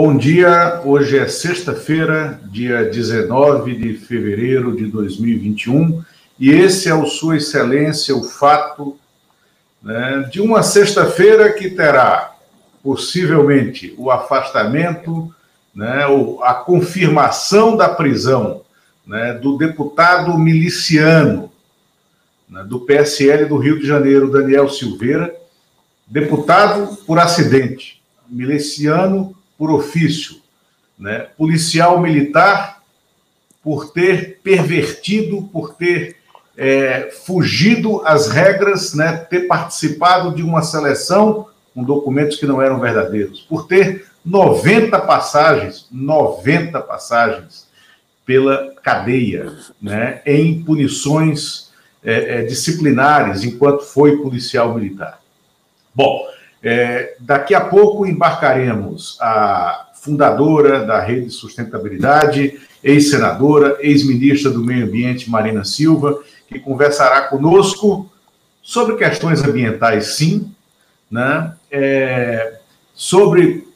Bom dia, hoje é sexta-feira, dia 19 de fevereiro de 2021, e esse é o Sua Excelência, o fato né, de uma sexta-feira que terá possivelmente o afastamento, né, a confirmação da prisão né, do deputado miliciano né, do PSL do Rio de Janeiro, Daniel Silveira, deputado por acidente, miliciano por ofício, né? policial militar por ter pervertido, por ter é, fugido às regras, né? ter participado de uma seleção com documentos que não eram verdadeiros, por ter 90 passagens, 90 passagens pela cadeia, né? em punições é, é, disciplinares enquanto foi policial militar. Bom, é, daqui a pouco embarcaremos a fundadora da Rede Sustentabilidade, ex-senadora, ex-ministra do Meio Ambiente, Marina Silva, que conversará conosco sobre questões ambientais, sim, né? É, sobre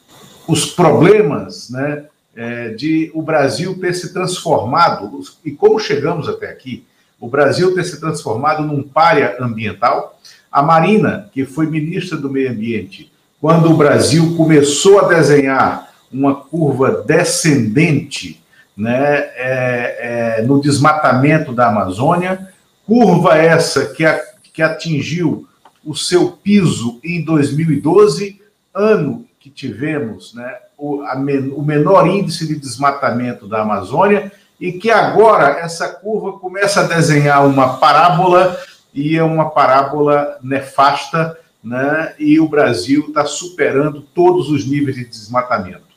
os problemas né, é, de o Brasil ter se transformado, e como chegamos até aqui, o Brasil ter se transformado num párea ambiental, a Marina, que foi ministra do Meio Ambiente, quando o Brasil começou a desenhar uma curva descendente né, é, é, no desmatamento da Amazônia, curva essa que, a, que atingiu o seu piso em 2012, ano que tivemos né, o, a, o menor índice de desmatamento da Amazônia, e que agora essa curva começa a desenhar uma parábola e é uma parábola nefasta, né? e o Brasil está superando todos os níveis de desmatamento.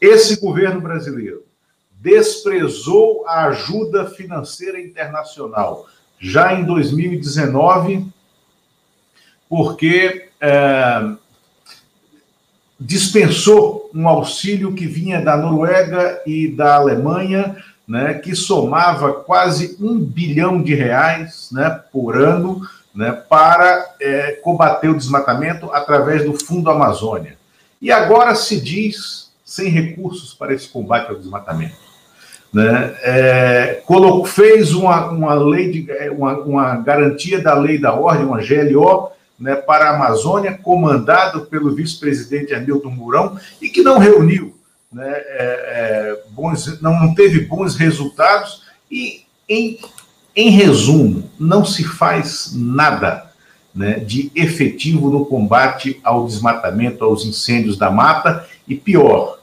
Esse governo brasileiro desprezou a ajuda financeira internacional já em 2019, porque é, dispensou um auxílio que vinha da Noruega e da Alemanha né, que somava quase um bilhão de reais né, por ano né, para é, combater o desmatamento através do Fundo Amazônia. E agora se diz sem recursos para esse combate ao desmatamento. Né, é, colocou, fez uma, uma lei de é, uma, uma, garantia da lei da ordem, uma GLO, né, para a Amazônia, comandado pelo vice-presidente Hamilton Mourão, e que não reuniu né, é, é, bons, não, teve bons resultados e, em, em resumo, não se faz nada né, de efetivo no combate ao desmatamento, aos incêndios da mata e pior.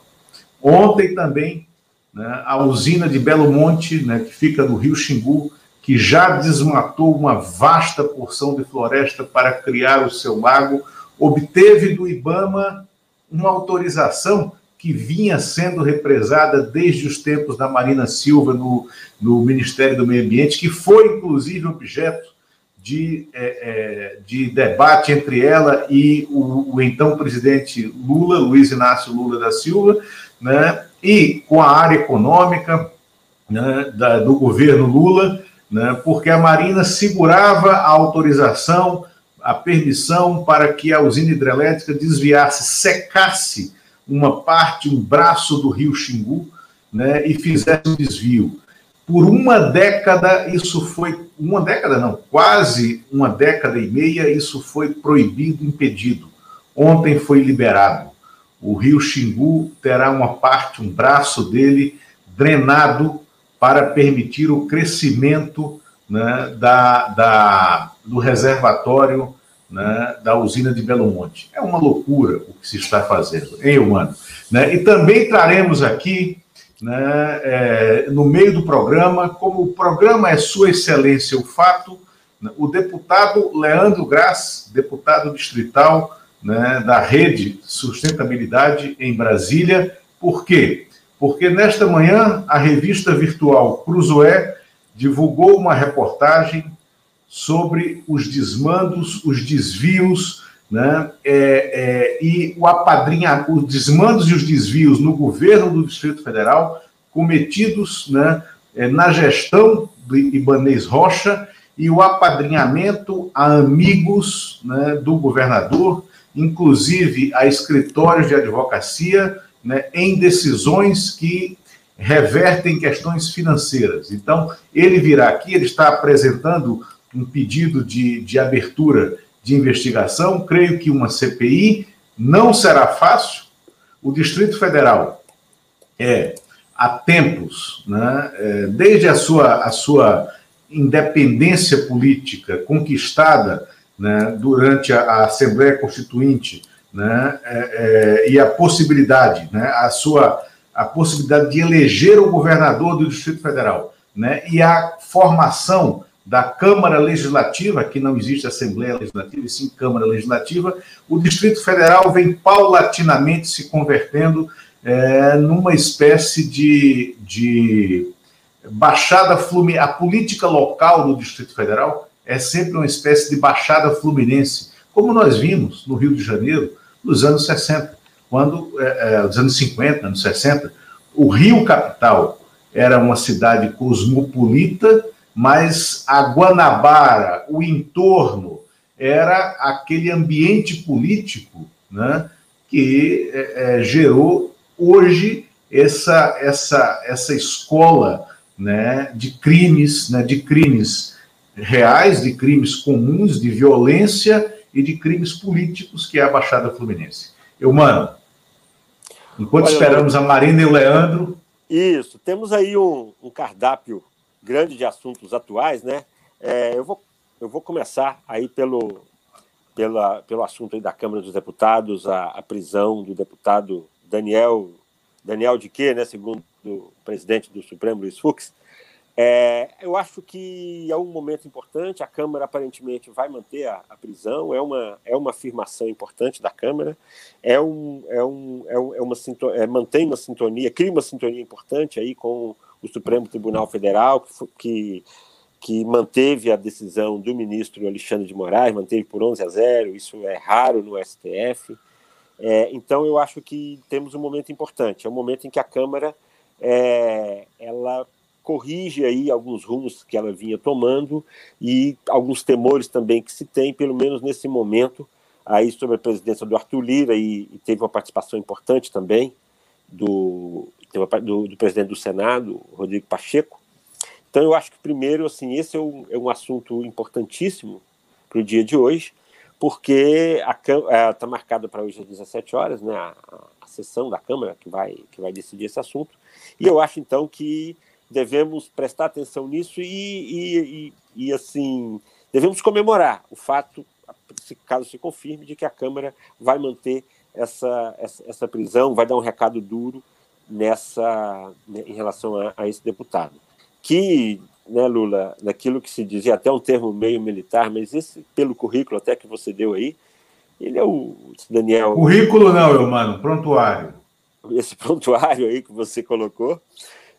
Ontem também né, a usina de Belo Monte, né, que fica no Rio Xingu, que já desmatou uma vasta porção de floresta para criar o seu lago, obteve do IBAMA uma autorização que vinha sendo represada desde os tempos da Marina Silva no, no Ministério do Meio Ambiente, que foi, inclusive, objeto de, é, é, de debate entre ela e o, o, então presidente Lula, Luiz Inácio Lula da Silva, né, e com a área econômica né, da, do governo Lula, né, porque a Marina segurava a autorização, a permissão para que a usina hidrelétrica desviasse, secasse uma parte, um braço do rio Xingu, né, e fizesse um desvio. Por uma década, isso foi. Uma década não, quase uma década e meia, isso foi proibido, impedido. Ontem foi liberado. O rio Xingu terá uma parte, um braço dele drenado para permitir o crescimento né, da, da, do reservatório né, da usina de Belo Monte. É uma loucura o que se está fazendo, hein, humano? Né? E também traremos aqui, né, é, no meio do programa, como o programa é Sua Excelência o Fato, né, o deputado Leandro Graz, deputado distrital né, da Rede Sustentabilidade em Brasília. Por quê? Porque nesta manhã a revista virtual Cruzoé divulgou uma reportagem sobre os desmandos, os desvios, né? É, é, e o apadrinha, os desmandos e os desvios no governo do Distrito Federal cometidos né, é, na gestão do Ibanês Rocha e o apadrinhamento a amigos né, do governador, inclusive a escritórios de advocacia né, em decisões que revertem questões financeiras. Então, ele virá aqui, ele está apresentando um pedido de, de abertura de investigação. Creio que uma CPI não será fácil. O Distrito Federal é há tempos, né, é, desde a sua, a sua independência política conquistada né, durante a, a, Assembleia Constituinte né, é, é, e a possibilidade, né, a sua a possibilidade de eleger o governador do Distrito Federal, né, e a formação da Câmara Legislativa, que não existe Assembleia Legislativa, e sim Câmara Legislativa, o Distrito Federal vem paulatinamente se convertendo é, numa espécie de, de baixada fluminense. A política local do Distrito Federal é sempre uma espécie de baixada fluminense, como nós vimos no Rio de Janeiro nos anos 60, quando, é, é, nos anos 50, anos 60, o Rio Capital era uma cidade cosmopolita, mas a Guanabara, o entorno, era aquele ambiente político né, que é, é gerou hoje essa essa essa escola né, de crimes, né, de crimes reais, de crimes comuns, de violência e de crimes políticos que é a Baixada Fluminense. Eu, mano, enquanto Olha, esperamos a Marina e o Leandro. Isso, temos aí um, um cardápio grande de assuntos atuais, né? É, eu, vou, eu vou começar aí pelo, pela, pelo assunto da Câmara dos Deputados, a, a prisão do deputado Daniel, Daniel de quê, né, segundo o presidente do Supremo, Luiz Fux, é, eu acho que é um momento importante. A Câmara aparentemente vai manter a, a, prisão. É uma, é uma afirmação importante da Câmara. É um, é um, é, é uma é, mantém uma sintonia, cria uma sintonia importante aí com o Supremo Tribunal Federal que, que que manteve a decisão do ministro Alexandre de Moraes, manteve por 11 a 0. Isso é raro no STF. É, então, eu acho que temos um momento importante. É um momento em que a Câmara é, ela corrige aí alguns rumos que ela vinha tomando e alguns temores também que se tem, pelo menos nesse momento, aí sobre a presidência do Arthur Lira e, e teve uma participação importante também do, do, do, presidente do Senado, Rodrigo Pacheco. Então, eu acho que primeiro, assim, esse é um, é um assunto importantíssimo para o dia de hoje porque está é, marcada para hoje às 17 horas, né, a, a, sessão da Câmara que vai, que vai decidir esse assunto. E eu acho, então, que devemos prestar atenção nisso e, e, e, e assim, devemos comemorar o fato, caso se confirme, de que a Câmara vai manter essa, essa, essa prisão, vai dar um recado duro nessa né, em relação a, a esse deputado. Que né, Lula, naquilo que se dizia até um termo meio militar, mas esse, pelo currículo até que você deu aí, ele é o Daniel. Currículo não, meu mano, prontuário. Esse prontuário aí que você colocou,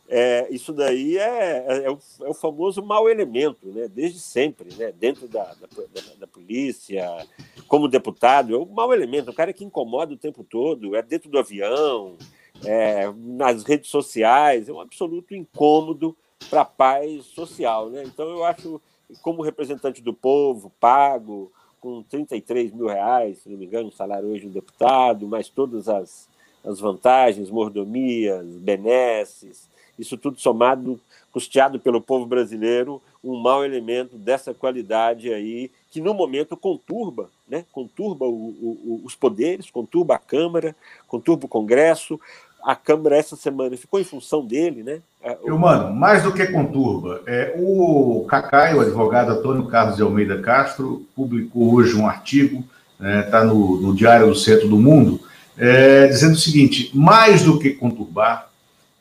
é, isso daí é, é, é, o, é, o, famoso mau elemento, né? desde sempre, né? dentro da, da, da, da, polícia, como deputado, é o mau elemento, o cara que incomoda o tempo todo, é dentro do avião, é, nas redes sociais, é um absoluto incômodo para a paz social. Né? Então, eu acho, como representante do povo, pago, com 33 mil reais, se não me engano, o salário hoje do deputado, mais todas as, as vantagens, mordomias, benesses, isso tudo somado, custeado pelo povo brasileiro, um mau elemento dessa qualidade aí, que no momento conturba, né? conturba o, o, os poderes, conturba a Câmara, conturba o Congresso, a Câmara essa semana ficou em função dele, né? É, Eu, mano, mais do que conturba, é, o Cacai, o advogado Antônio Carlos de Almeida Castro, publicou hoje um artigo, está né, tá no, no, Diário do Centro do Mundo, é, dizendo o seguinte: mais do que conturbar,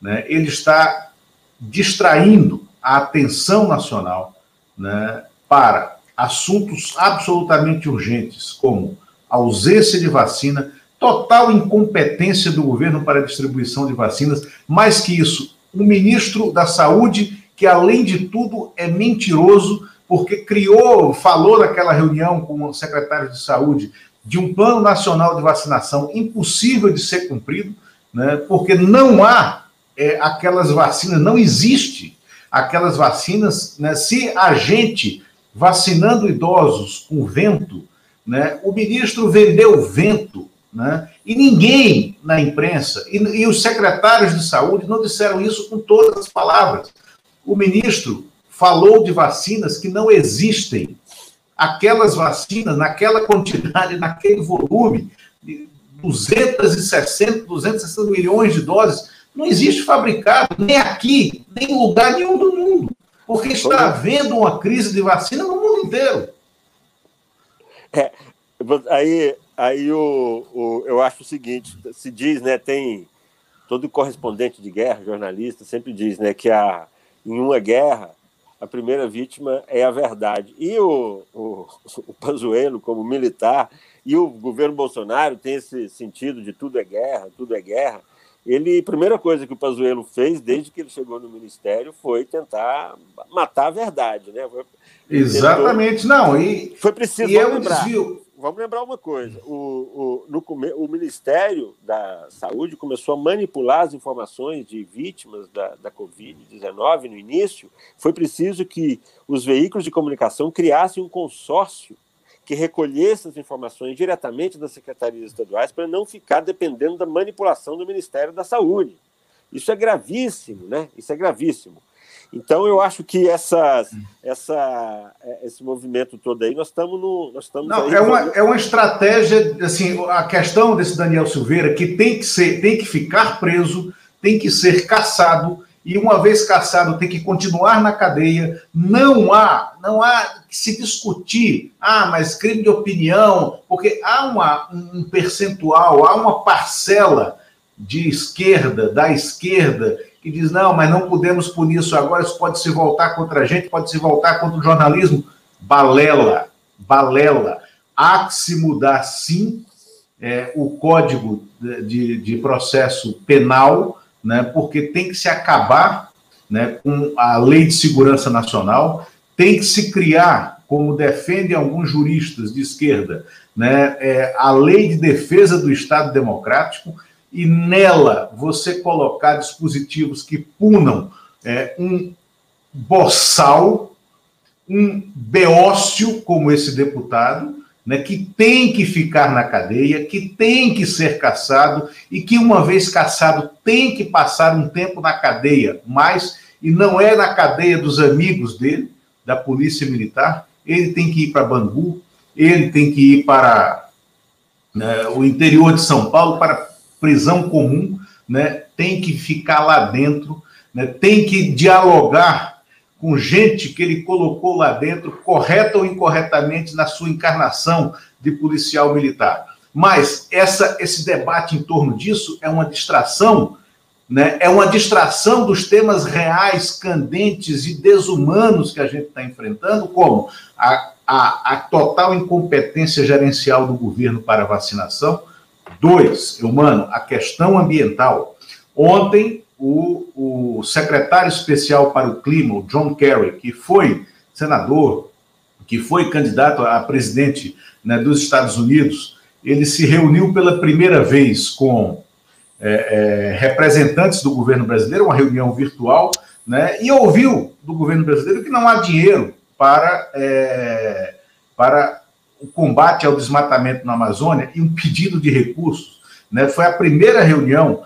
né, ele está distraindo a atenção nacional né, para assuntos absolutamente urgentes, como ausência de vacina, total incompetência do governo para a distribuição de vacinas. Mais que isso, o ministro da Saúde, que além de tudo é mentiroso, porque criou, falou naquela reunião com o secretário de Saúde de um plano nacional de vacinação impossível de ser cumprido, né, porque não há é, aquelas vacinas, não existe aquelas vacinas. Né, se a gente vacinando idosos com vento, né, o ministro vendeu vento né? E ninguém na imprensa, e, e os secretários de saúde não disseram isso com todas as palavras. O ministro falou de vacinas que não existem. Aquelas vacinas, naquela quantidade, naquele volume, 260, 260 milhões de doses, não existe fabricado, nem aqui, nem em lugar nenhum do mundo. Porque está havendo uma crise de vacina no mundo inteiro. É, aí aí o, o, eu acho o seguinte: se diz, né, tem todo correspondente de guerra, jornalista, sempre diz né, que a, em uma guerra a primeira vítima é a verdade. E o, o, o Pazuello, como militar, e o governo Bolsonaro tem esse sentido de tudo é guerra, tudo é guerra. Ele, a primeira coisa que o Pazuello fez desde que ele chegou no ministério foi tentar matar a verdade, né? Foi, Exatamente, tentou... não. E foi preciso e é um desvio vamos lembrar uma coisa: o, o, no, o Ministério da Saúde começou a manipular as informações de vítimas da, da Covid-19 no início. Foi preciso que os veículos de comunicação criassem um consórcio que recolhesse as informações diretamente das secretarias estaduais para não ficar dependendo da manipulação do Ministério da Saúde. Isso é gravíssimo, né? Isso é gravíssimo. Então, eu acho que essa, essa, é, esse movimento todo aí, nós estamos no. Nós estamos Não, é, uma, é uma estratégia, assim, a questão desse Daniel Silveira, que tem que ser, tem que ficar preso, tem que ser caçado, e uma vez caçado, tem que continuar na cadeia. Não há, não há que se discutir, ah, mas crime de opinião, porque há uma, um percentual, há uma parcela de esquerda, da esquerda, que diz: não, mas não podemos punir isso agora, isso pode se voltar contra a gente, pode se voltar contra o jornalismo. Balela, balela. Há que se mudar, sim, é, o código de, de processo penal, né, porque tem que se acabar né, com a lei de segurança nacional, tem que se criar, como defendem alguns juristas de esquerda, né, é, a lei de defesa do Estado Democrático e nela você colocar dispositivos que punam é, um boçal, um beócio como esse deputado, né, que tem que ficar na cadeia, que tem que ser caçado e que, uma vez caçado, tem que passar um tempo na cadeia, mas, e não é na cadeia dos amigos dele, da Polícia Militar, ele tem que ir para Bangu, ele tem que ir para né, o interior de São Paulo para prisão comum, né, tem que ficar lá dentro, né, tem que dialogar com gente que ele colocou lá dentro, correta ou incorretamente, na sua encarnação de policial militar. Mas essa, esse debate em torno disso é uma distração, né, é uma distração dos temas reais, candentes e desumanos que a gente está enfrentando, como a, a, a total incompetência gerencial do governo para a vacinação, Dois, humano, a questão ambiental. Ontem, o, o secretário especial para o clima, o John Kerry, que foi senador, que foi candidato a presidente né, dos Estados Unidos, ele se reuniu pela primeira vez com é, é, representantes do governo brasileiro, uma reunião virtual, né, e ouviu do governo brasileiro que não há dinheiro para, é, para o combate ao desmatamento na Amazônia e um pedido de recursos. Né? Foi a primeira reunião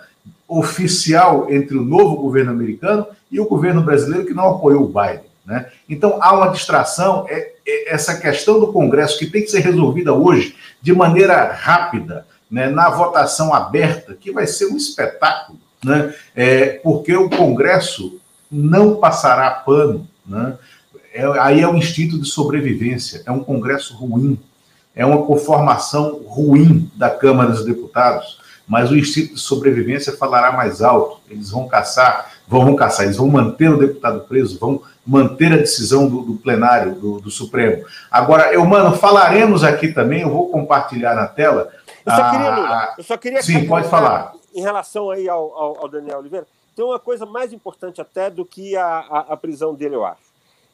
oficial entre o novo governo americano e o governo brasileiro que não apoiou o Biden. Né? Então há uma distração, é, é essa questão do Congresso que tem que ser resolvida hoje de maneira rápida, né? na votação aberta, que vai ser um espetáculo, né? É, porque o Congresso não passará pano, né? É, aí é o instinto de sobrevivência, é um Congresso ruim, é uma conformação ruim da Câmara dos Deputados, mas o instinto de sobrevivência falará mais alto. Eles vão caçar, vão, caçar, eles vão manter o deputado preso, vão manter a decisão do, do plenário, do, do, Supremo. Agora, eu, mano, falaremos aqui também, eu vou compartilhar na tela. Eu só queria, a... eu só queria Sim, pode falar. Em relação aí ao, ao, ao, Daniel Oliveira, tem uma coisa mais importante até do que a, a, a prisão dele, eu acho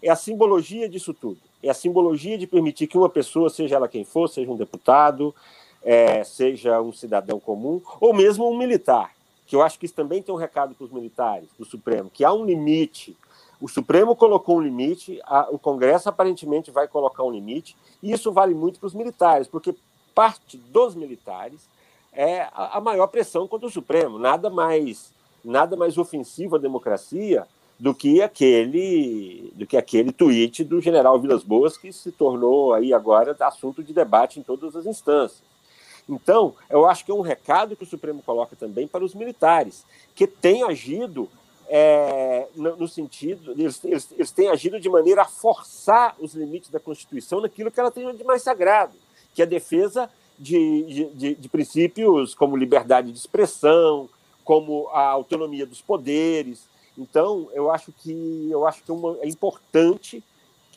é a simbologia disso tudo. É a simbologia de permitir que uma pessoa, seja ela quem for, seja um deputado, é, seja um cidadão comum, ou mesmo um militar, que eu acho que isso também tem um recado para os militares do Supremo, que há um limite. O Supremo colocou um limite, a, o Congresso aparentemente vai colocar um limite, e isso vale muito para os militares, porque parte dos militares é a, a maior pressão contra o Supremo. Nada mais, nada mais ofensivo à democracia do que aquele do que aquele tweet do general Vilas Boas que se tornou aí agora assunto de debate em todas as instâncias. Então, eu acho que é um recado que o Supremo coloca também para os militares, que têm agido é, no, sentido, eles, eles, eles, têm agido de maneira a forçar os limites da Constituição naquilo que ela tem de mais sagrado, que é a defesa de, de, de princípios como liberdade de expressão, como a autonomia dos poderes. Então, eu acho que eu acho que uma, é importante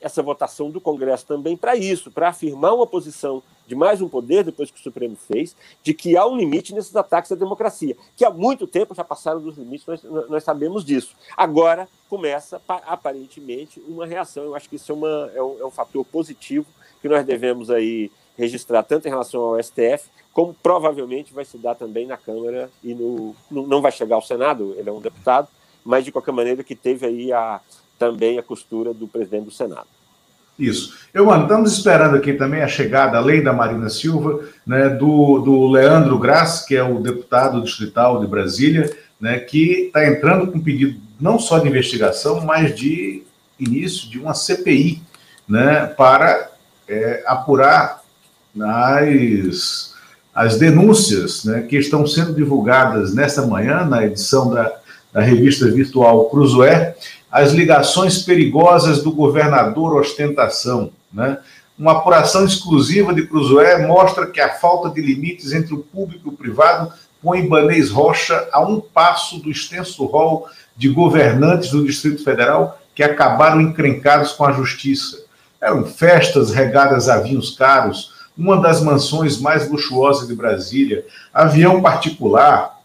essa votação do Congresso também para isso, para afirmar uma posição de mais um poder, depois que o Supremo fez, de que há um limite nesses ataques à democracia, que há muito tempo já passaram dos limites, nós, nós sabemos disso. Agora começa, aparentemente, uma reação. Eu acho que isso é, uma, é, um, é um fator positivo que nós devemos aí registrar, tanto em relação ao STF, como provavelmente vai se dar também na Câmara e no, no não vai chegar ao Senado, ele é um deputado, mas de qualquer maneira que teve aí a, também a costura do presidente do Senado. Isso. Eu, estamos esperando aqui também a chegada, além da Marina Silva, né, do, do Leandro Graz, que é o deputado distrital de Brasília, né, que está entrando com pedido não só de investigação, mas de início de uma CPI, né, para é, apurar as, as denúncias né, que estão sendo divulgadas nesta manhã, na edição da, da revista virtual Cruzoé, as ligações perigosas do governador ostentação. Né? Uma apuração exclusiva de Cruzoé mostra que a falta de limites entre o público e o privado põe Ibanês Rocha a um passo do extenso rol de governantes do Distrito Federal que acabaram encrencados com a justiça. Eram festas regadas a vinhos caros, uma das mansões mais luxuosas de Brasília, avião particular.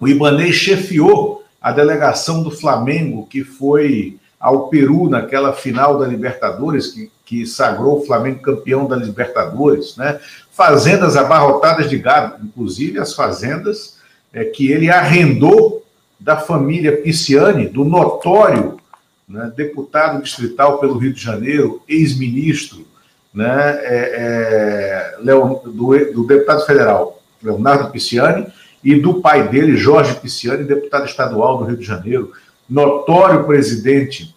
O Ibanês chefiou a delegação do Flamengo, que foi ao Peru naquela final da Libertadores, que, que sagrou o Flamengo campeão da Libertadores, né? fazendas abarrotadas de gado, inclusive as fazendas é, que ele arrendou da família Pisciani, do notório né, deputado distrital pelo Rio de Janeiro, ex-ministro né, é, é, do, do deputado federal Leonardo Pisciani, e do pai dele, Jorge Pisciani, deputado estadual do Rio de Janeiro, notório presidente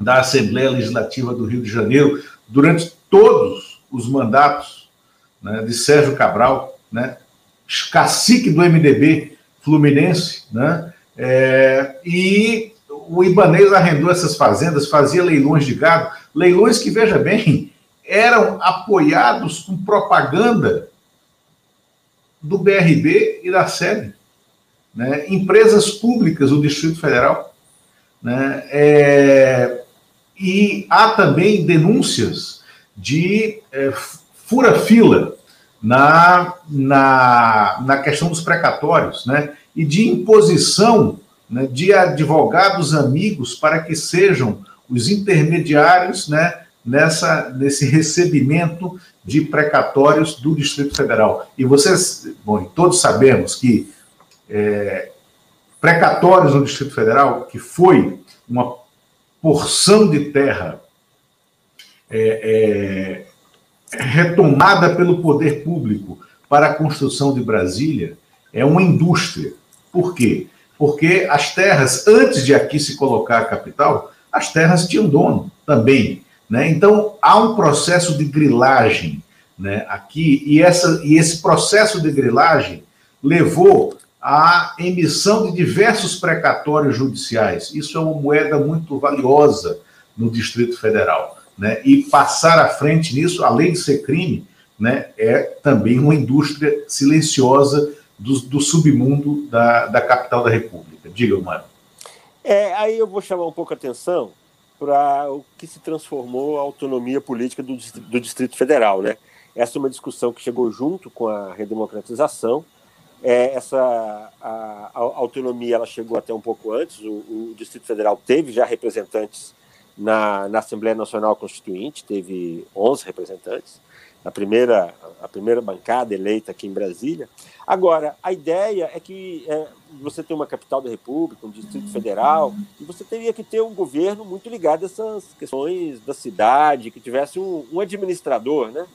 da Assembleia Legislativa do Rio de Janeiro, durante todos os mandatos né, de Sérgio Cabral, né, cacique do MDB fluminense, né, é, e o Ibanês arrendou essas fazendas, fazia leilões de gado, leilões que, veja bem, eram apoiados com propaganda do BRB e da SEB, né? empresas públicas do Distrito Federal. Né? É, e há também denúncias de é, fura-fila na, na, na questão dos precatórios, né? e de imposição né, de advogados amigos para que sejam os intermediários né, nessa, nesse recebimento de precatórios do Distrito Federal. E vocês, bom, todos sabemos que é, precatórios no Distrito Federal, que foi uma porção de terra é, é, retomada pelo poder público para a construção de Brasília, é uma indústria. Por quê? Porque as terras, antes de aqui se colocar a capital, as terras tinham dono também. Né? Então, há um processo de grilagem né, aqui, e, essa, e esse processo de grilagem levou à emissão de diversos precatórios judiciais. Isso é uma moeda muito valiosa no Distrito Federal. Né? E passar à frente nisso, além de ser crime, né, é também uma indústria silenciosa do, do submundo da, da capital da República. Diga, Mário. É, aí eu vou chamar um pouco a atenção para o que se transformou a autonomia política do, do Distrito Federal. Né? Essa é uma discussão que chegou junto com a redemocratização. É, essa a, a, autonomia ela chegou até um pouco antes. O, o Distrito Federal teve já representantes na, na Assembleia Nacional Constituinte, teve 11 representantes a primeira, a primeira bancada eleita aqui em Brasília. Agora, a ideia é que é, você tem uma capital da República, um Distrito Federal, e você teria que ter um governo muito ligado a essas questões da cidade, que tivesse um, um administrador, né?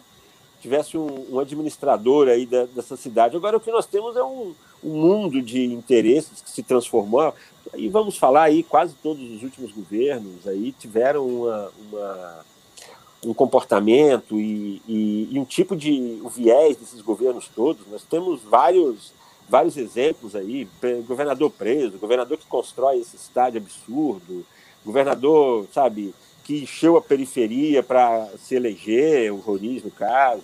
tivesse um, um administrador aí da, dessa cidade. Agora, o que nós temos é um, um mundo de interesses que se transformou. E vamos falar aí, quase todos os últimos governos aí tiveram uma, uma um comportamento e, e, e, um tipo de o viés desses governos todos. Nós temos vários vários exemplos aí, governador preso, governador que constrói esse estádio absurdo, governador, sabe, que encheu a periferia para se eleger, o Roriz no caso,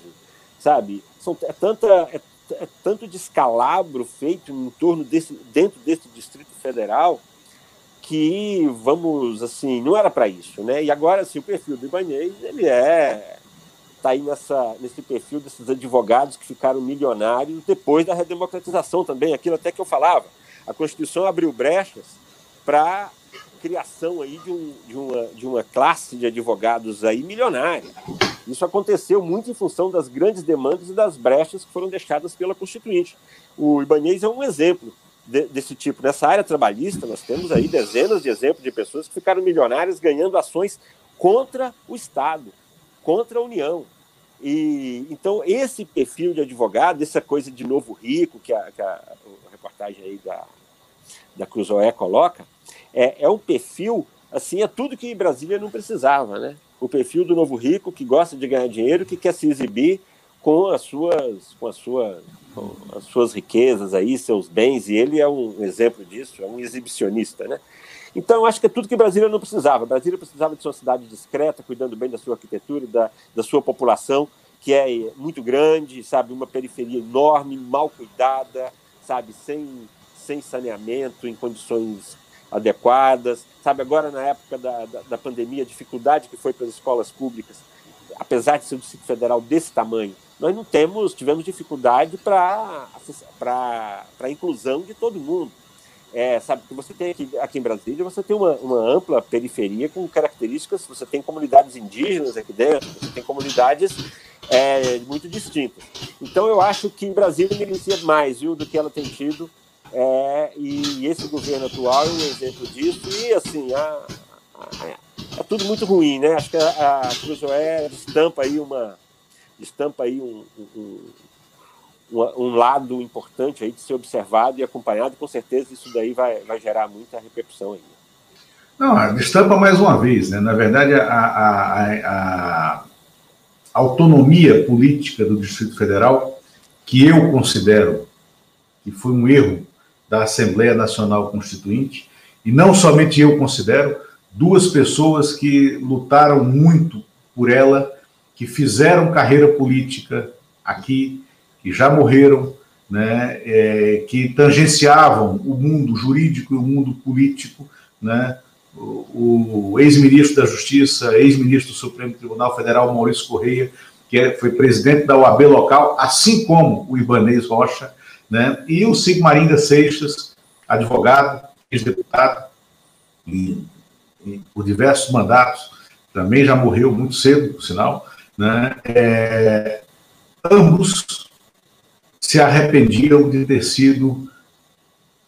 sabe? São, é, tanta, é, é, tanto descalabro feito em torno desse, dentro desse Distrito Federal que vamos assim não era para isso, né? E agora assim, o perfil do Ibanez ele é tá aí nessa nesse perfil desses advogados que ficaram milionários depois da redemocratização também, aquilo até que eu falava. A Constituição abriu brechas para criação aí de, um, de, uma, de uma classe de advogados aí milionária. Isso aconteceu muito em função das grandes demandas e das brechas que foram deixadas pela Constituinte. O Ibanez é um exemplo de, desse tipo. Nessa área trabalhista, nós temos aí dezenas de exemplos de pessoas que ficaram milionárias ganhando ações contra o Estado, contra a União. E então esse perfil de advogado, essa coisa de novo rico que a, que a, a reportagem aí da da Cruzoé coloca, é, é um perfil, assim, é tudo que Brasília não precisava, né? O perfil do novo rico que gosta de ganhar dinheiro, que quer se exibir com as suas, com as suas, com as suas riquezas aí, seus bens, e ele é um exemplo disso, é um exibicionista, né? Então, acho que é tudo que Brasília não precisava. Brasília precisava de sua cidade discreta, cuidando bem da sua arquitetura, da, da sua população, que é muito grande, sabe, uma periferia enorme, mal cuidada, sabe, sem, sem saneamento, em condições adequadas. Sabe, agora na época da, da, da pandemia, a dificuldade que foi para as escolas públicas, apesar de ser um distrito federal desse tamanho, nós não temos, tivemos dificuldade para a inclusão de todo mundo. É, sabe, que você tem aqui, aqui em Brasília, você tem uma, uma ampla periferia com características, você tem comunidades indígenas aqui dentro, você tem comunidades é, muito distintas. Então eu acho que Brasília merecia mais viu, do que ela tem tido é, e esse governo atual é um exemplo disso. E, assim, a, a, é tudo muito ruim, né? Acho que a, a Cruzoé estampa aí, uma, estampa aí um, um, um, lado importante aí de ser observado e acompanhado. Com certeza isso daí vai, vai gerar muita repercussão aí. Não, estampa mais uma vez, né? Na verdade, a, a, a autonomia política do Distrito Federal, que eu considero que foi um erro da Assembleia Nacional Constituinte, e não somente eu considero, duas pessoas que lutaram muito por ela, que fizeram carreira política aqui, que já morreram, né, é, que tangenciavam o mundo jurídico e o mundo político, né, o, o ex-ministro da Justiça, ex-ministro do Supremo Tribunal Federal, Maurício Correia, que é, foi presidente da UAB local, assim como o Ibanês Rocha, né? E o Sigmarinda Seixas, advogado, ex-deputado, por diversos mandatos, também já morreu muito cedo, por sinal, né? É, ambos se arrependiam de ter sido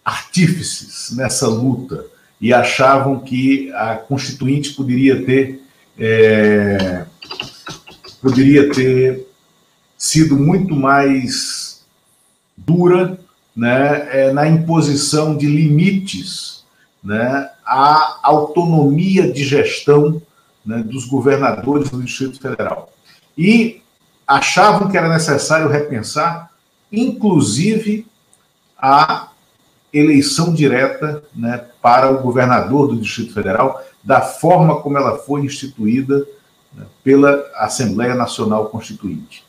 artífices nessa luta e achavam que a Constituinte poderia ter é, poderia ter sido muito mais dura né, é, na imposição de limites né, à autonomia de gestão né, dos governadores do Distrito Federal. E achavam que era necessário repensar, inclusive, a eleição direta né, para o governador do Distrito Federal, da forma como ela foi instituída né, pela Assembleia Nacional Constituinte.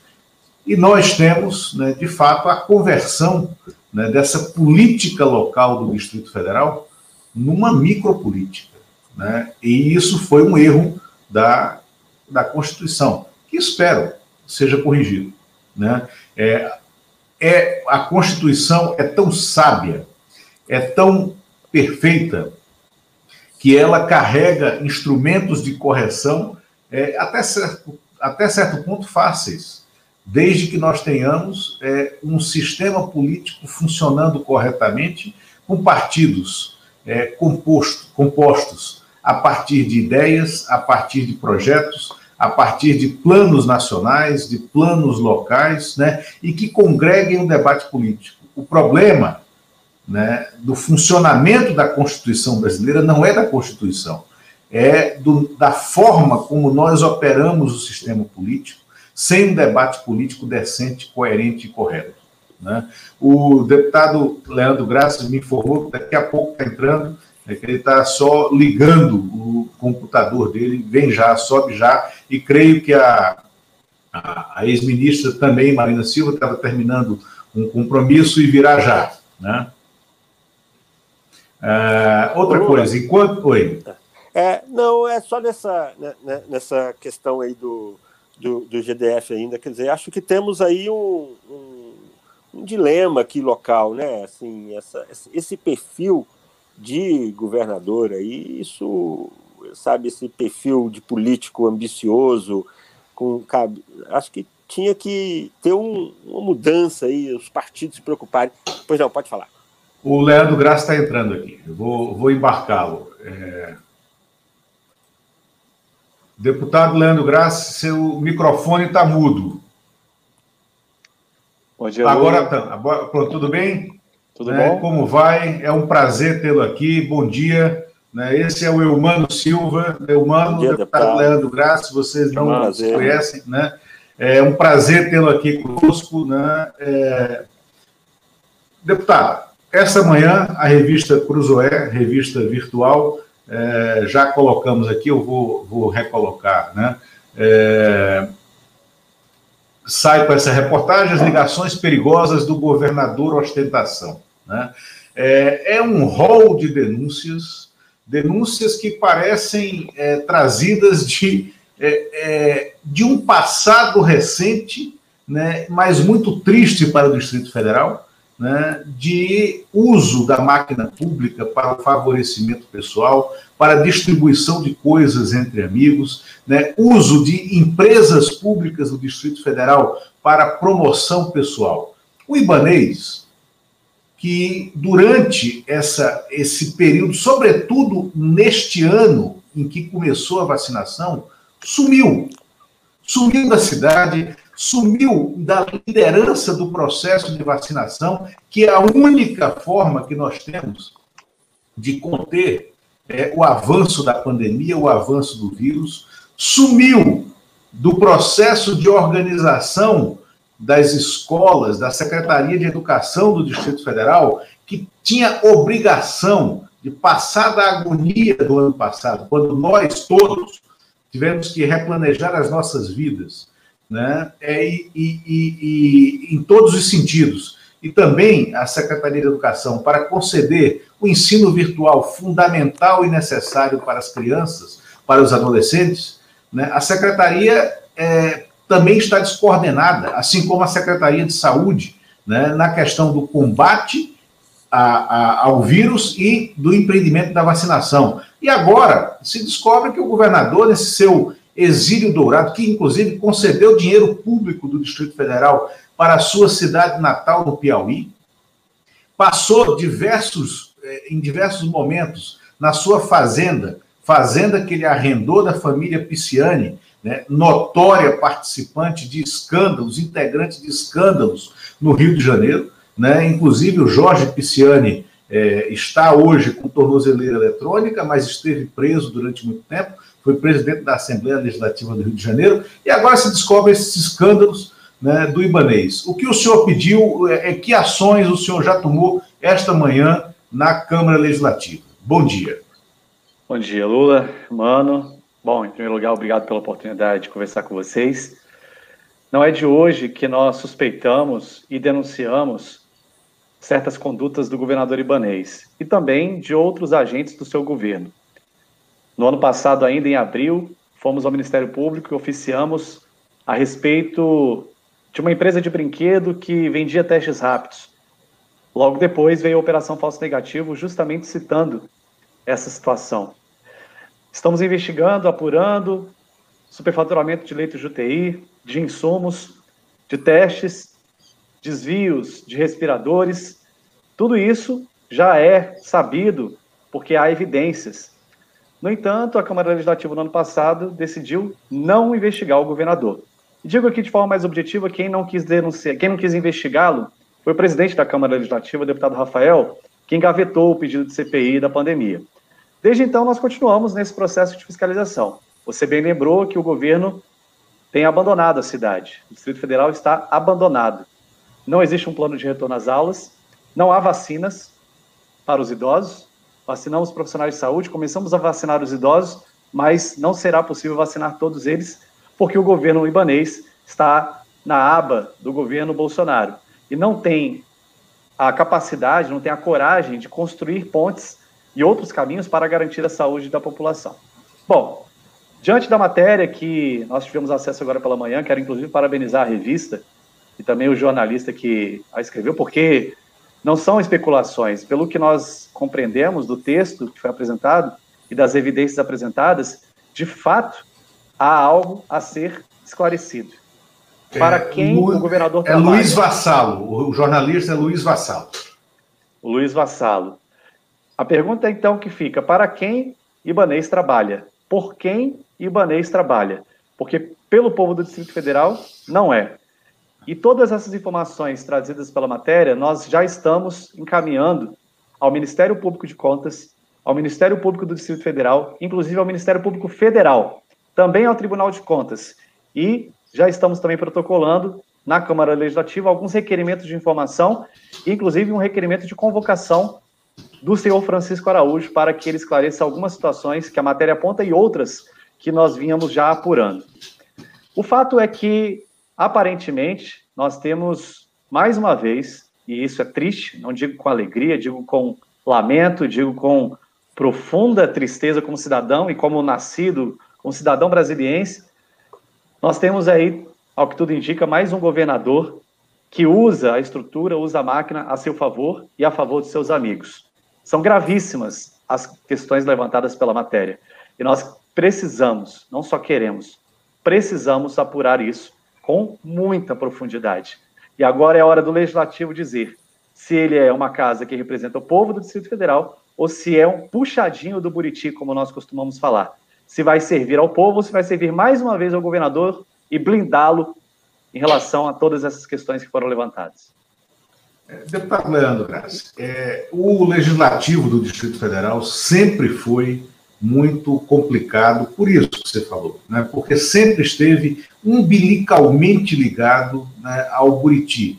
E nós temos, né, de fato, a conversão né, dessa política local do Distrito Federal numa micropolítica. Né? E isso foi um erro da, da Constituição, que espero seja corrigido. Né? É, é, a Constituição é tão sábia, é tão perfeita, que ela carrega instrumentos de correção é, até, certo, até certo ponto fáceis desde que nós tenhamos é, um sistema político funcionando corretamente, com partidos é, composto, compostos a partir de ideias, a partir de projetos, a partir de planos nacionais, de planos locais, né, e que congreguem o debate político. O problema né, do funcionamento da Constituição brasileira não é da Constituição, é do, da forma como nós operamos o sistema político, sem um debate político decente, coerente e correto. Né? O deputado Leandro Graças me informou que daqui a pouco está entrando, é que ele está só ligando o computador dele, vem já, sobe já, e creio que a, a, a ex-ministra também, Marina Silva, estava terminando um compromisso e virá já. Né? É, outra coisa, enquanto. Oi. É, não, é só nessa, né, né, nessa questão aí do, do, do, GDF ainda, quer dizer, acho que temos aí um, um, um dilema aqui local, né? Assim, essa, esse perfil de governador aí, isso, sabe, esse perfil de político ambicioso, com, acho que tinha que ter um, uma mudança aí, os partidos se preocuparem. Pois não, pode falar. O Leandro Graça está entrando aqui. Eu vou, vou embarcá-lo. É... Deputado Leandro Graça, seu microfone está mudo. Bom dia, Agora tá. Pronto, tudo bem? Tudo né? bom? Como vai? É um prazer tê-lo aqui. Bom dia. Né? Esse é o Eumano Silva. Eumano, dia, deputado, deputado Leandro Graça, vocês não conhecem, né? É um prazer tê-lo aqui conosco. Né? É... Deputado, essa manhã, a revista Cruzoé, revista virtual, é, já colocamos aqui, eu vou, vou recolocar, né? É, sai com essa reportagem as ligações perigosas do governador ostentação. Né? É, é um rol de denúncias, denúncias que parecem é, trazidas de, é, é, de um passado recente, né, mas muito triste para o Distrito Federal, né, de uso da máquina pública para o favorecimento pessoal, para distribuição de coisas entre amigos, né, uso de empresas públicas do Distrito Federal para promoção pessoal. O Ibanês, que durante essa, esse período, sobretudo neste ano em que começou a vacinação, sumiu. Sumiu da cidade, sumiu da liderança do processo de vacinação, que é a única forma que nós temos de conter é, o avanço da pandemia, o avanço do vírus, sumiu do processo de organização das escolas, da Secretaria de Educação do Distrito Federal, que tinha obrigação de passar da agonia do ano passado, quando nós todos tivemos que replanejar as nossas vidas, né? É, e, e, e, e, em todos os sentidos. E também a Secretaria de Educação, para conceder o ensino virtual fundamental e necessário para as crianças, para os adolescentes, né? a Secretaria é, também está descoordenada, assim como a Secretaria de Saúde, né? na questão do combate a, a, ao vírus e do empreendimento da vacinação. E agora se descobre que o governador, nesse seu Exílio Dourado, que inclusive concedeu dinheiro público do Distrito Federal para a sua cidade natal no Piauí, passou diversos, eh, em diversos momentos na sua fazenda, fazenda que ele arrendou da família Pisciani, né, notória participante de escândalos, integrante de escândalos no Rio de Janeiro, né, inclusive o Jorge Pisciani é, está hoje com tornozeleira eletrônica, mas esteve preso durante muito tempo foi presidente da Assembleia Legislativa do Rio de Janeiro, e agora se descobre esses escândalos né, do Ibanês. O que o senhor pediu é, é que ações o senhor já tomou esta manhã na Câmara Legislativa. Bom dia. Bom dia, Lula, mano. Bom, em primeiro lugar, obrigado pela oportunidade de conversar com vocês. Não é de hoje que nós suspeitamos e denunciamos certas condutas do governador Ibanês e também de outros agentes do seu governo. No ano passado, ainda em abril, fomos ao Ministério Público e oficiamos a respeito de uma empresa de brinquedo que vendia testes rápidos. Logo depois veio a Operação Falso Negativo, justamente citando essa situação. Estamos investigando, apurando superfaturamento de leitos de UTI, de insumos, de testes, desvios de respiradores. Tudo isso já é sabido porque há evidências No entanto, a Câmara Legislativa no ano passado decidiu não investigar o governador. E digo aqui de forma mais objetiva, quem não quis denunciar, quem não quis investigá-lo foi o presidente da Câmara Legislativa, o deputado Rafael, que engavetou o pedido de CPI da pandemia. Desde então, nós continuamos nesse processo de fiscalização. Você bem lembrou que o governo tem abandonado a cidade. O Distrito Federal está abandonado. Não existe um plano de retorno às aulas, não há vacinas para os idosos. Vacinamos profissionais de saúde, começamos a vacinar os idosos, mas não será possível vacinar todos eles, porque o governo libanês está na aba do governo Bolsonaro e não tem a capacidade, não tem a coragem de construir pontes e outros caminhos para garantir a saúde da população. Bom, diante da matéria que nós tivemos acesso agora pela manhã, quero inclusive parabenizar a revista e também o jornalista que a escreveu, porque não são especulações. Pelo que nós compreendemos do texto que foi apresentado e das evidências apresentadas, de fato, há algo a ser esclarecido. Para é, quem Lu, o governador É Luiz Vassalo, o jornalista é Luiz Vassalo. O Luiz Vassalo. A pergunta então que fica: para quem Ibanês trabalha? Por quem Ibanês trabalha? Porque pelo povo do Distrito Federal, não é. E todas essas informações trazidas pela matéria, nós já estamos encaminhando ao Ministério Público de Contas, ao Ministério Público do Distrito Federal, inclusive ao Ministério Público Federal, também ao Tribunal de Contas. E já estamos também protocolando na Câmara Legislativa alguns requerimentos de informação, inclusive um requerimento de convocação do senhor Francisco Araújo para que ele esclareça algumas situações que a matéria aponta e outras que nós vínhamos já apurando. O fato é que, aparentemente, nós temos mais uma vez, e isso é triste, não digo com alegria, digo com lamento, digo com profunda tristeza como cidadão e como nascido, como cidadão brasiliense, nós temos aí, ao que tudo indica, mais um governador que usa a estrutura, usa a máquina a seu favor e a favor de seus amigos. São gravíssimas as questões levantadas pela matéria. E nós precisamos, não só queremos, precisamos apurar isso com muita profundidade. E agora é a hora do legislativo dizer se ele é uma casa que representa o povo do Distrito Federal ou se é um puxadinho do Buriti, como nós costumamos falar. Se vai servir ao povo ou se vai servir mais uma vez ao governador e blindá-lo em relação a todas essas questões que foram levantadas. Deputado Leandro é, o legislativo do Distrito Federal sempre foi muito complicado, por isso que você falou, né? porque sempre esteve umbilicalmente ligado né, ao Buriti.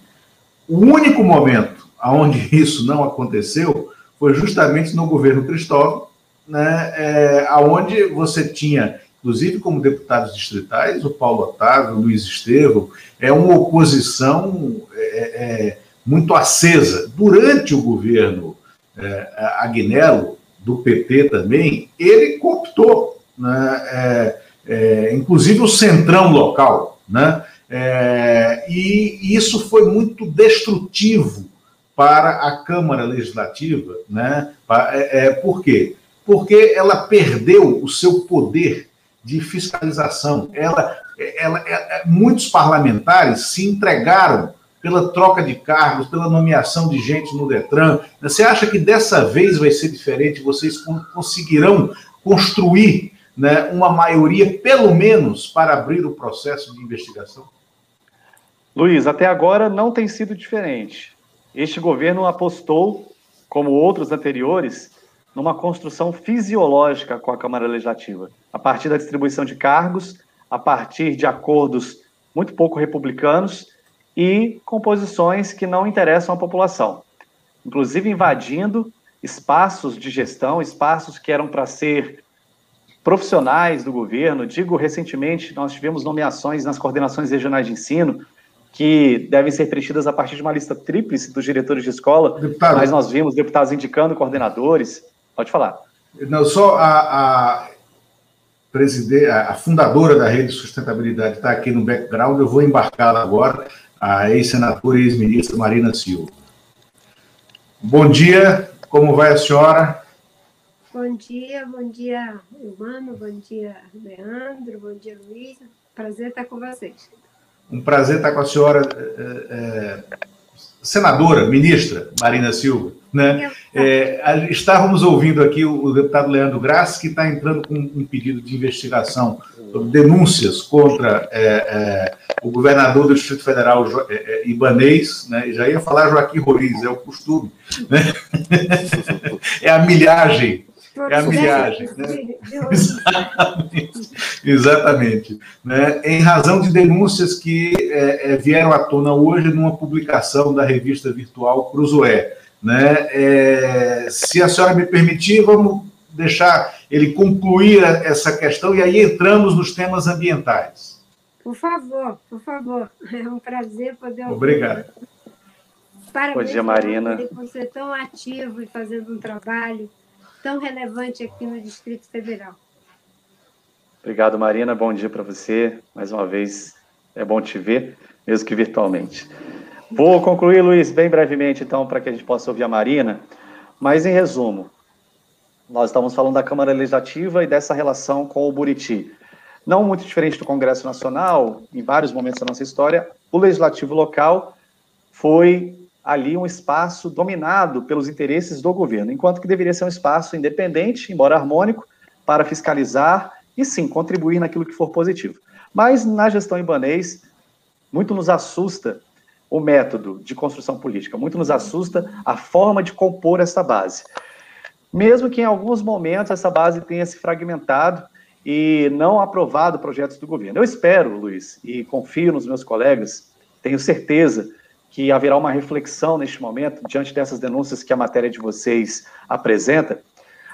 O único momento onde isso não aconteceu foi justamente no governo Cristóvão, né, é, onde você tinha, inclusive como deputados distritais, o Paulo Otávio, o Luiz Estevam, é uma oposição é, é, muito acesa. Durante o governo é, Agnello, do PT também, ele cooptou, né, é, é, inclusive o centrão local, né, é, e isso foi muito destrutivo para a Câmara Legislativa, né, é, é, por quê? Porque ela perdeu o seu poder de fiscalização. Ela, ela, ela muitos parlamentares se entregaram pela troca de cargos, pela nomeação de gente no Detran. Você acha que dessa vez vai ser diferente? Vocês conseguirão construir né, uma maioria, pelo menos, para abrir o processo de investigação? Luiz, até agora não tem sido diferente. Este governo apostou, como outros anteriores, numa construção fisiológica com a Câmara Legislativa, a partir da distribuição de cargos, a partir de acordos muito pouco republicanos e composições que não interessam à população, inclusive invadindo espaços de gestão, espaços que eram para ser profissionais do governo. Digo, recentemente, nós tivemos nomeações nas coordenações regionais de ensino, que devem ser preenchidas a partir de uma lista tríplice dos diretores de escola, Deputado. mas nós vimos deputados indicando coordenadores. Pode falar. Não, só a, a, a fundadora da Rede Sustentabilidade está aqui no background, eu vou embarcá-la agora a ex-senadora e ex-ministra Marina Silva. Bom dia, como vai a senhora? Bom dia, bom dia, Humano, bom dia, Leandro, bom dia, Luiz. Prazer estar com vocês. Um prazer estar com a senhora, é, é, senadora, ministra Marina Silva. Né? É, estávamos ouvindo aqui o, deputado Leandro Graça, que está entrando com um pedido de investigação sobre denúncias contra é, é, o governador do Distrito Federal, é, é, Ibanês, né? já ia falar Joaquim Roriz, é o costume. Né? é a milhagem. É a milhagem. Né? Exatamente. Exatamente. Né? Em razão de denúncias que é, vieram à tona hoje numa publicação da revista virtual Cruzoé. Né? É, se a senhora me permitir, vamos deixar ele concluir essa questão e aí entramos nos temas ambientais. Por favor, por favor. É um prazer poder. Obrigado. Parabéns Bom dia, Marina. por ser tão ativo e fazendo um trabalho tão relevante aqui no Distrito Federal. Obrigado, Marina. Bom dia para você. Mais uma vez, é bom te ver, mesmo que virtualmente. Vou concluir, Luiz, bem brevemente, então, para que a gente possa ouvir a Marina. Mas, em resumo, nós estamos falando da Câmara Legislativa e dessa relação com o Buriti. Não muito diferente do Congresso Nacional, em vários momentos da nossa história, o legislativo local foi ali um espaço dominado pelos interesses do governo, enquanto que deveria ser um espaço independente, embora harmônico, para fiscalizar e sim contribuir naquilo que for positivo. Mas na gestão ibanês, muito nos assusta o método de construção política, muito nos assusta a forma de compor essa base. Mesmo que em alguns momentos essa base tenha se fragmentado e não aprovado projetos do governo. Eu espero, Luiz, e confio nos meus colegas, tenho certeza que haverá uma reflexão neste momento, diante dessas denúncias que a matéria de vocês apresenta.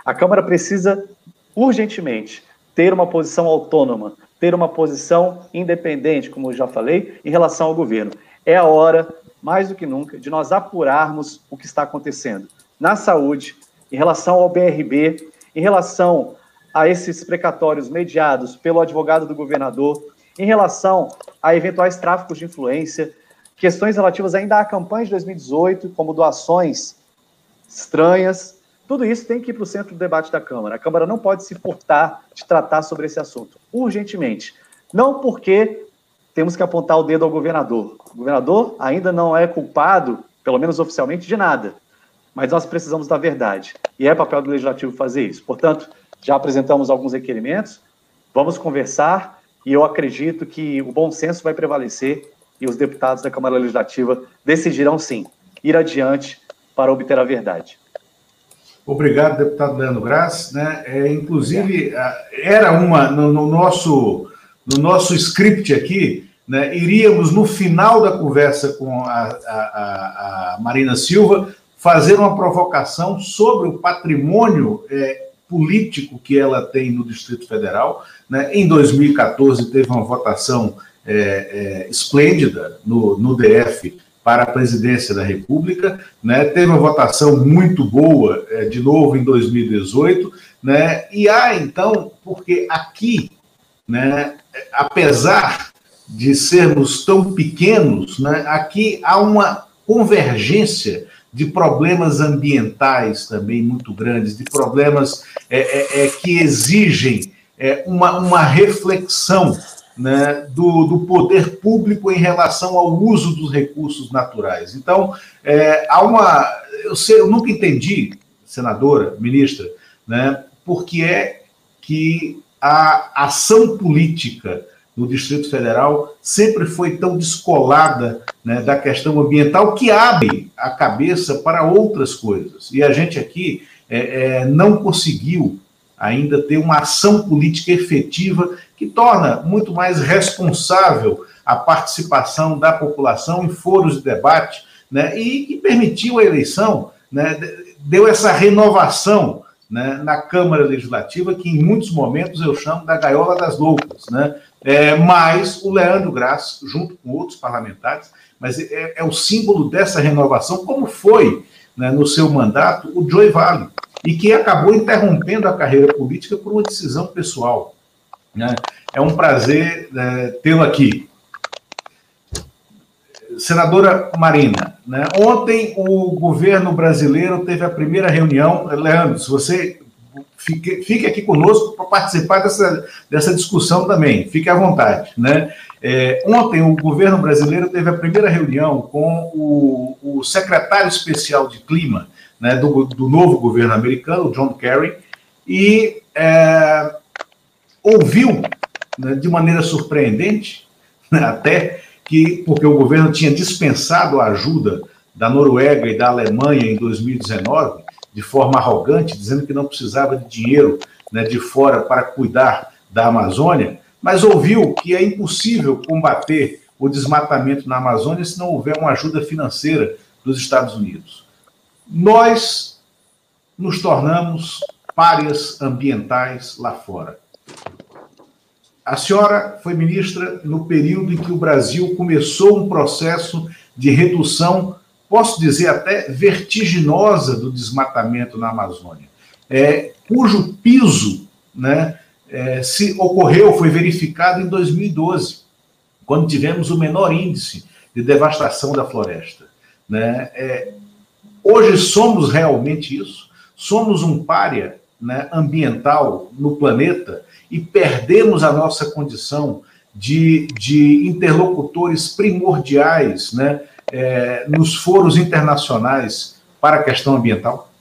A Câmara precisa urgentemente ter uma posição autônoma, ter uma posição independente, como eu já falei, em relação ao governo é a hora, mais do que nunca, de nós apurarmos o que está acontecendo na saúde, em relação ao BRB, em relação a esses precatórios mediados pelo advogado do governador, em relação a eventuais tráficos de influência, questões relativas ainda à campanha de 2018, como doações estranhas. Tudo isso tem que ir para o centro do debate da Câmara. A Câmara não pode se portar de tratar sobre esse assunto urgentemente. Não porque temos que apontar o dedo ao governador. O governador ainda não é culpado, pelo menos oficialmente, de nada. Mas nós precisamos da verdade. E é papel do legislativo fazer isso. Portanto, já apresentamos alguns requerimentos, vamos conversar e eu acredito que o bom senso vai prevalecer e os deputados da Câmara Legislativa decidirão sim ir adiante para obter a verdade. Obrigado, deputado Leandro Graz. Né? É, inclusive, era uma, no, no, nosso, no nosso script aqui, né, iríamos, no final da conversa com a, a, a Marina Silva, fazer uma provocação sobre o patrimônio é, político que ela tem no Distrito Federal. Né? Em 2014, teve uma votação é, é, esplêndida no, no DF para a presidência da República, né? teve uma votação muito boa, é, de novo, em 2018, né? e há, então, porque aqui, né, apesar de sermos tão pequenos, né, aqui há uma convergência de problemas ambientais também muito grandes, de problemas é, é, é que exigem é, uma, uma reflexão né, do, do, poder público em relação ao uso dos recursos naturais. Então, é, há uma. Eu, sei, eu nunca entendi, senadora, ministra, né, por que é que a ação política no Distrito Federal sempre foi tão descolada né, da questão ambiental que abre a cabeça para outras coisas. E a gente aqui é, é, não conseguiu ainda ter uma ação política efetiva que torna muito mais responsável a participação da população em foros de debate né, e que permitiu a eleição, né, deu essa renovação né, na Câmara Legislativa, que em muitos momentos eu chamo da gaiola das loucas, né? É, mas o Leandro Graça, junto com outros parlamentares, mas é, é o símbolo dessa renovação, como foi né, no seu mandato o Joey Vale, e que acabou interrompendo a carreira política por uma decisão pessoal. Né? É um prazer é, tê-lo aqui. Senadora Marina, né? ontem o governo brasileiro teve a primeira reunião. Leandro, se você fique, fique aqui conosco para participar dessa, dessa discussão também, fique à vontade. Né? É, ontem o governo brasileiro teve a primeira reunião com o, o secretário especial de clima né, do, do novo governo americano, John Kerry, e é, ouviu né, de maneira surpreendente, né, até que, porque o governo tinha dispensado a ajuda da Noruega e da Alemanha em 2019, de forma arrogante, dizendo que não precisava de dinheiro né, de fora para cuidar da Amazônia, mas ouviu que é impossível combater o desmatamento na Amazônia se não houver uma ajuda financeira dos Estados Unidos. Nós nos tornamos párias ambientais lá fora. A senhora foi ministra no período em que o Brasil começou um processo de redução, posso dizer até vertiginosa, do desmatamento na Amazônia, é, cujo piso né, é, se ocorreu, foi verificado em 2012, quando tivemos o menor índice de devastação da floresta. Né? É, hoje somos realmente isso? Somos um párea né, ambiental no planeta e perdemos a nossa condição de, de interlocutores primordiais né, é, nos foros internacionais para a questão ambiental?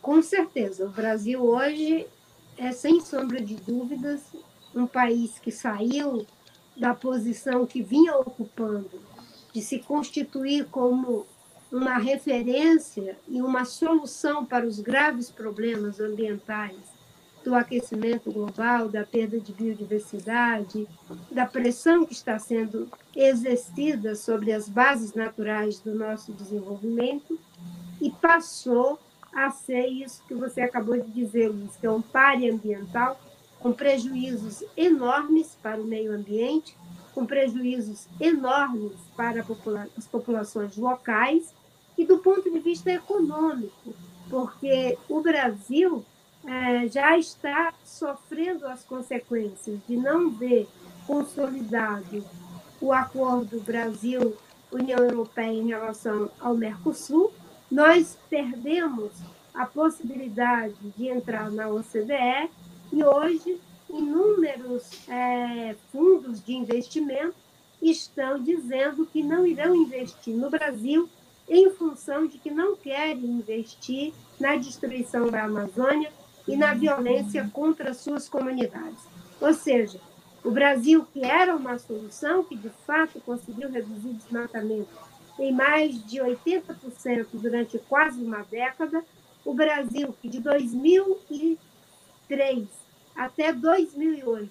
Com certeza. O Brasil hoje é, sem sombra de dúvidas, um país que saiu da posição que vinha ocupando de se constituir como uma referência e uma solução para os graves problemas ambientais do aquecimento global, da perda de biodiversidade, da pressão que está sendo exercida sobre as bases naturais do nosso desenvolvimento, e passou a ser isso que você acabou de dizer, Luiz, que é um pare ambiental com prejuízos enormes para o meio ambiente, com prejuízos enormes para popula as populações locais e do ponto de vista econômico, porque o Brasil é, já está sofrendo as consequências de não ver consolidado o acordo Brasil-União Europeia em relação ao Mercosul. Nós perdemos a possibilidade de entrar na OCDE e hoje inúmeros é, fundos de investimento estão dizendo que não irão investir no Brasil em função de que não querem investir na destruição da Amazônia e na violência contra suas comunidades. Ou seja, o Brasil, que era uma solução, que de fato conseguiu reduzir o desmatamento em mais de 80% durante quase uma década, o Brasil, que de 2003 até 2008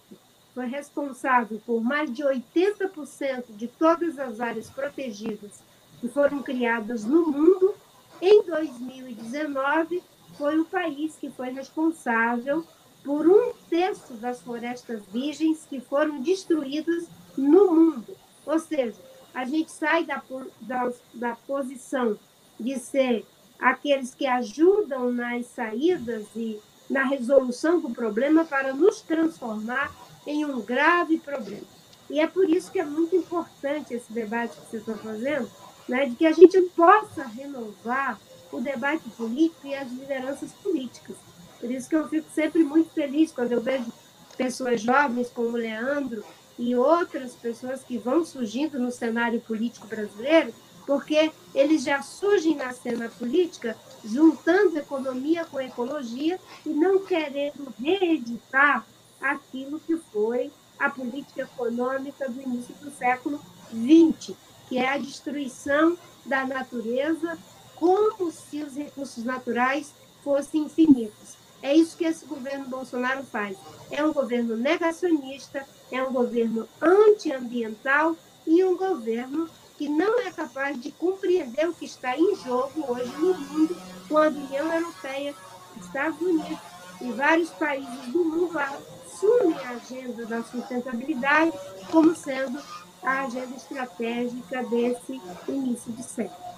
foi responsável por mais de 80% de todas as áreas protegidas que foram criadas no mundo, em 2019 foi o país que foi responsável por um terço das florestas virgens que foram destruídas no mundo. Ou seja, a gente sai da, da, da posição de ser aqueles que ajudam nas saídas e na resolução do problema para nos transformar em um grave problema. E é por isso que é muito importante esse debate que vocês estão fazendo, né, de que a gente possa renovar o debate político e as lideranças políticas. Por isso que eu fico sempre muito feliz quando eu vejo pessoas jovens como o Leandro e outras pessoas que vão surgindo no cenário político brasileiro, porque eles já surgem na cena política juntando economia com ecologia e não querendo reeditar aquilo que foi a política econômica do início do século XX, que é a destruição da natureza como se os recursos naturais fossem infinitos. É isso que esse governo Bolsonaro faz. É um governo negacionista, é um governo antiambiental e um governo que não é capaz de compreender o que está em jogo hoje no mundo, quando a União Europeia, Estados Unidos e vários países do mundo assumem a agenda da sustentabilidade como sendo a agenda estratégica desse início de século.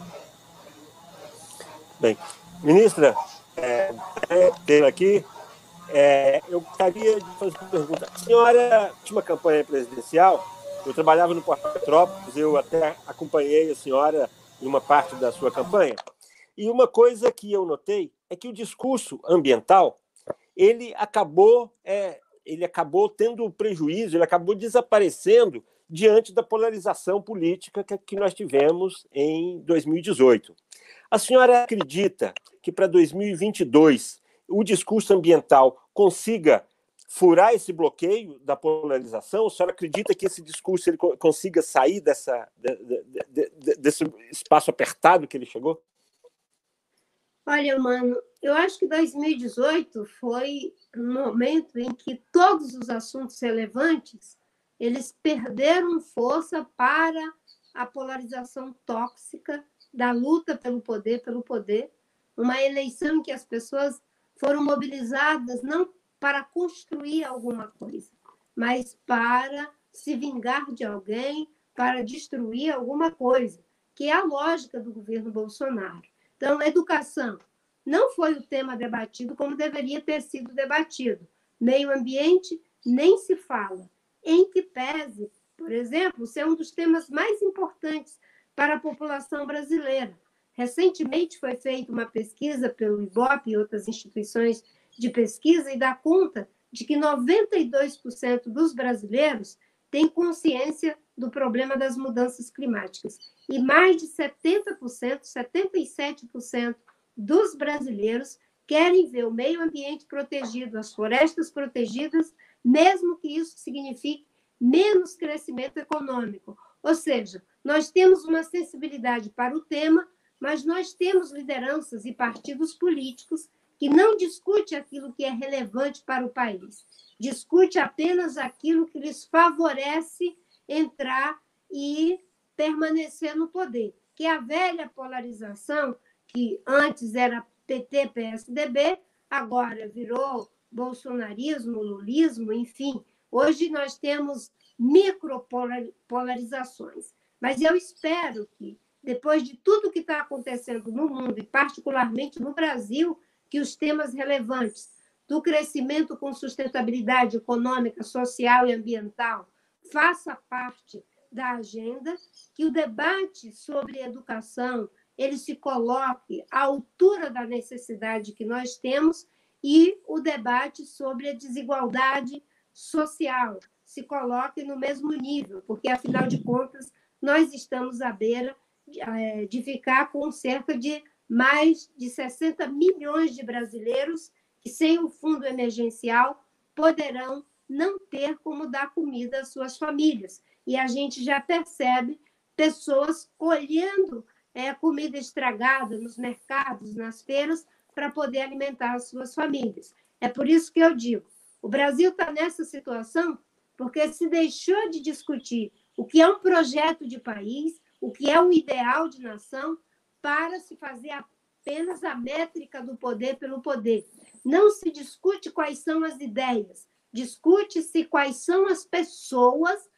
Bem, ministra, é, é aqui, é, eu gostaria de fazer uma pergunta. A senhora tinha uma campanha presidencial, eu trabalhava no Porto Petrópolis, eu até acompanhei a senhora em uma parte da sua campanha, e uma coisa que eu notei é que o discurso ambiental ele acabou é, ele acabou tendo prejuízo, ele acabou desaparecendo diante da polarização política que, que nós tivemos em 2018. A senhora acredita que para 2022 o discurso ambiental consiga furar esse bloqueio da polarização? A senhora acredita que esse discurso ele consiga sair dessa, de, de, de, desse espaço apertado que ele chegou? Olha, mano, eu acho que 2018 foi um momento em que todos os assuntos relevantes eles perderam força para a polarização tóxica da luta pelo poder, pelo poder, uma eleição em que as pessoas foram mobilizadas não para construir alguma coisa, mas para se vingar de alguém, para destruir alguma coisa, que é a lógica do governo Bolsonaro. Então, educação não foi o tema debatido como deveria ter sido debatido. Meio ambiente nem se fala. Em que pese, por exemplo, ser um dos temas mais importantes para a população brasileira. Recentemente foi feita uma pesquisa pelo IBOP e outras instituições de pesquisa e dá conta de que 92% dos brasileiros têm consciência do problema das mudanças climáticas e mais de 70%, 77% dos brasileiros querem ver o meio ambiente protegido, as florestas protegidas, mesmo que isso signifique menos crescimento econômico. Ou seja, nós temos uma sensibilidade para o tema, mas nós temos lideranças e partidos políticos que não discute aquilo que é relevante para o país, discute apenas aquilo que lhes favorece entrar e permanecer no poder, que é a velha polarização que antes era PT-PSDB, agora virou bolsonarismo, lulismo, enfim. Hoje nós temos micropolarizações. Mas eu espero que, depois de tudo que está acontecendo no mundo, e particularmente no Brasil, que os temas relevantes do crescimento com sustentabilidade econômica, social e ambiental faça parte da agenda, que o debate sobre educação ele se coloque à altura da necessidade que nós temos e o debate sobre a desigualdade social se coloque no mesmo nível, porque, afinal de contas, nós estamos à beira de, de ficar com cerca de mais de 60 milhões de brasileiros que, sem o fundo emergencial, poderão não ter como dar comida às suas famílias. E a gente já percebe pessoas colhendo é, comida estragada nos mercados, nas feiras, para poder alimentar as suas famílias. É por isso que eu digo: o Brasil está nessa situação porque se deixou de discutir o que é um projeto de país, o que é um ideal de nação, para se fazer apenas a métrica do poder pelo poder. Não se discute quais são as ideias, discute-se quais são as pessoas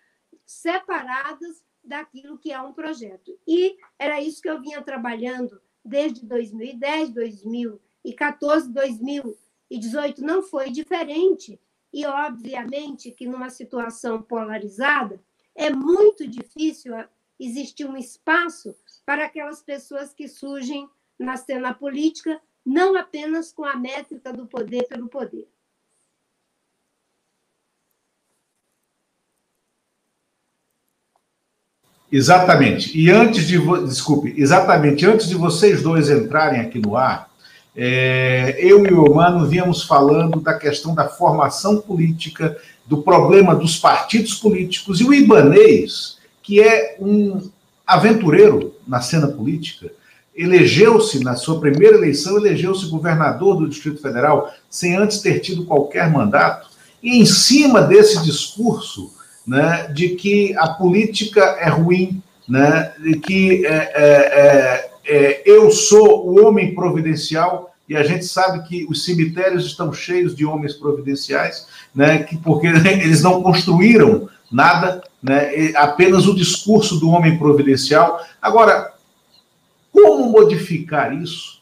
separadas daquilo que é um projeto. E era isso que eu vinha trabalhando desde 2010, 2014, 2018 não foi diferente. E, obviamente, que numa situação polarizada, é muito difícil existir um espaço para aquelas pessoas que surgem na cena política, não apenas com a métrica do poder pelo poder. Exatamente. E antes de. Desculpe, exatamente, antes de vocês dois entrarem aqui no ar, é, eu e o Mano víamos falando da questão da formação política, do problema dos partidos políticos, e o Ibanês, que é um aventureiro na cena política, elegeu-se, na sua primeira eleição, elegeu-se governador do Distrito Federal, sem antes ter tido qualquer mandato, e em cima desse discurso né, de que a política é ruim, né, de que é, é, é, eu sou o homem providencial, e a gente sabe que os cemitérios estão cheios de homens providenciais, né, que, porque eles não construíram nada, né, apenas o discurso do homem providencial. Agora, como modificar isso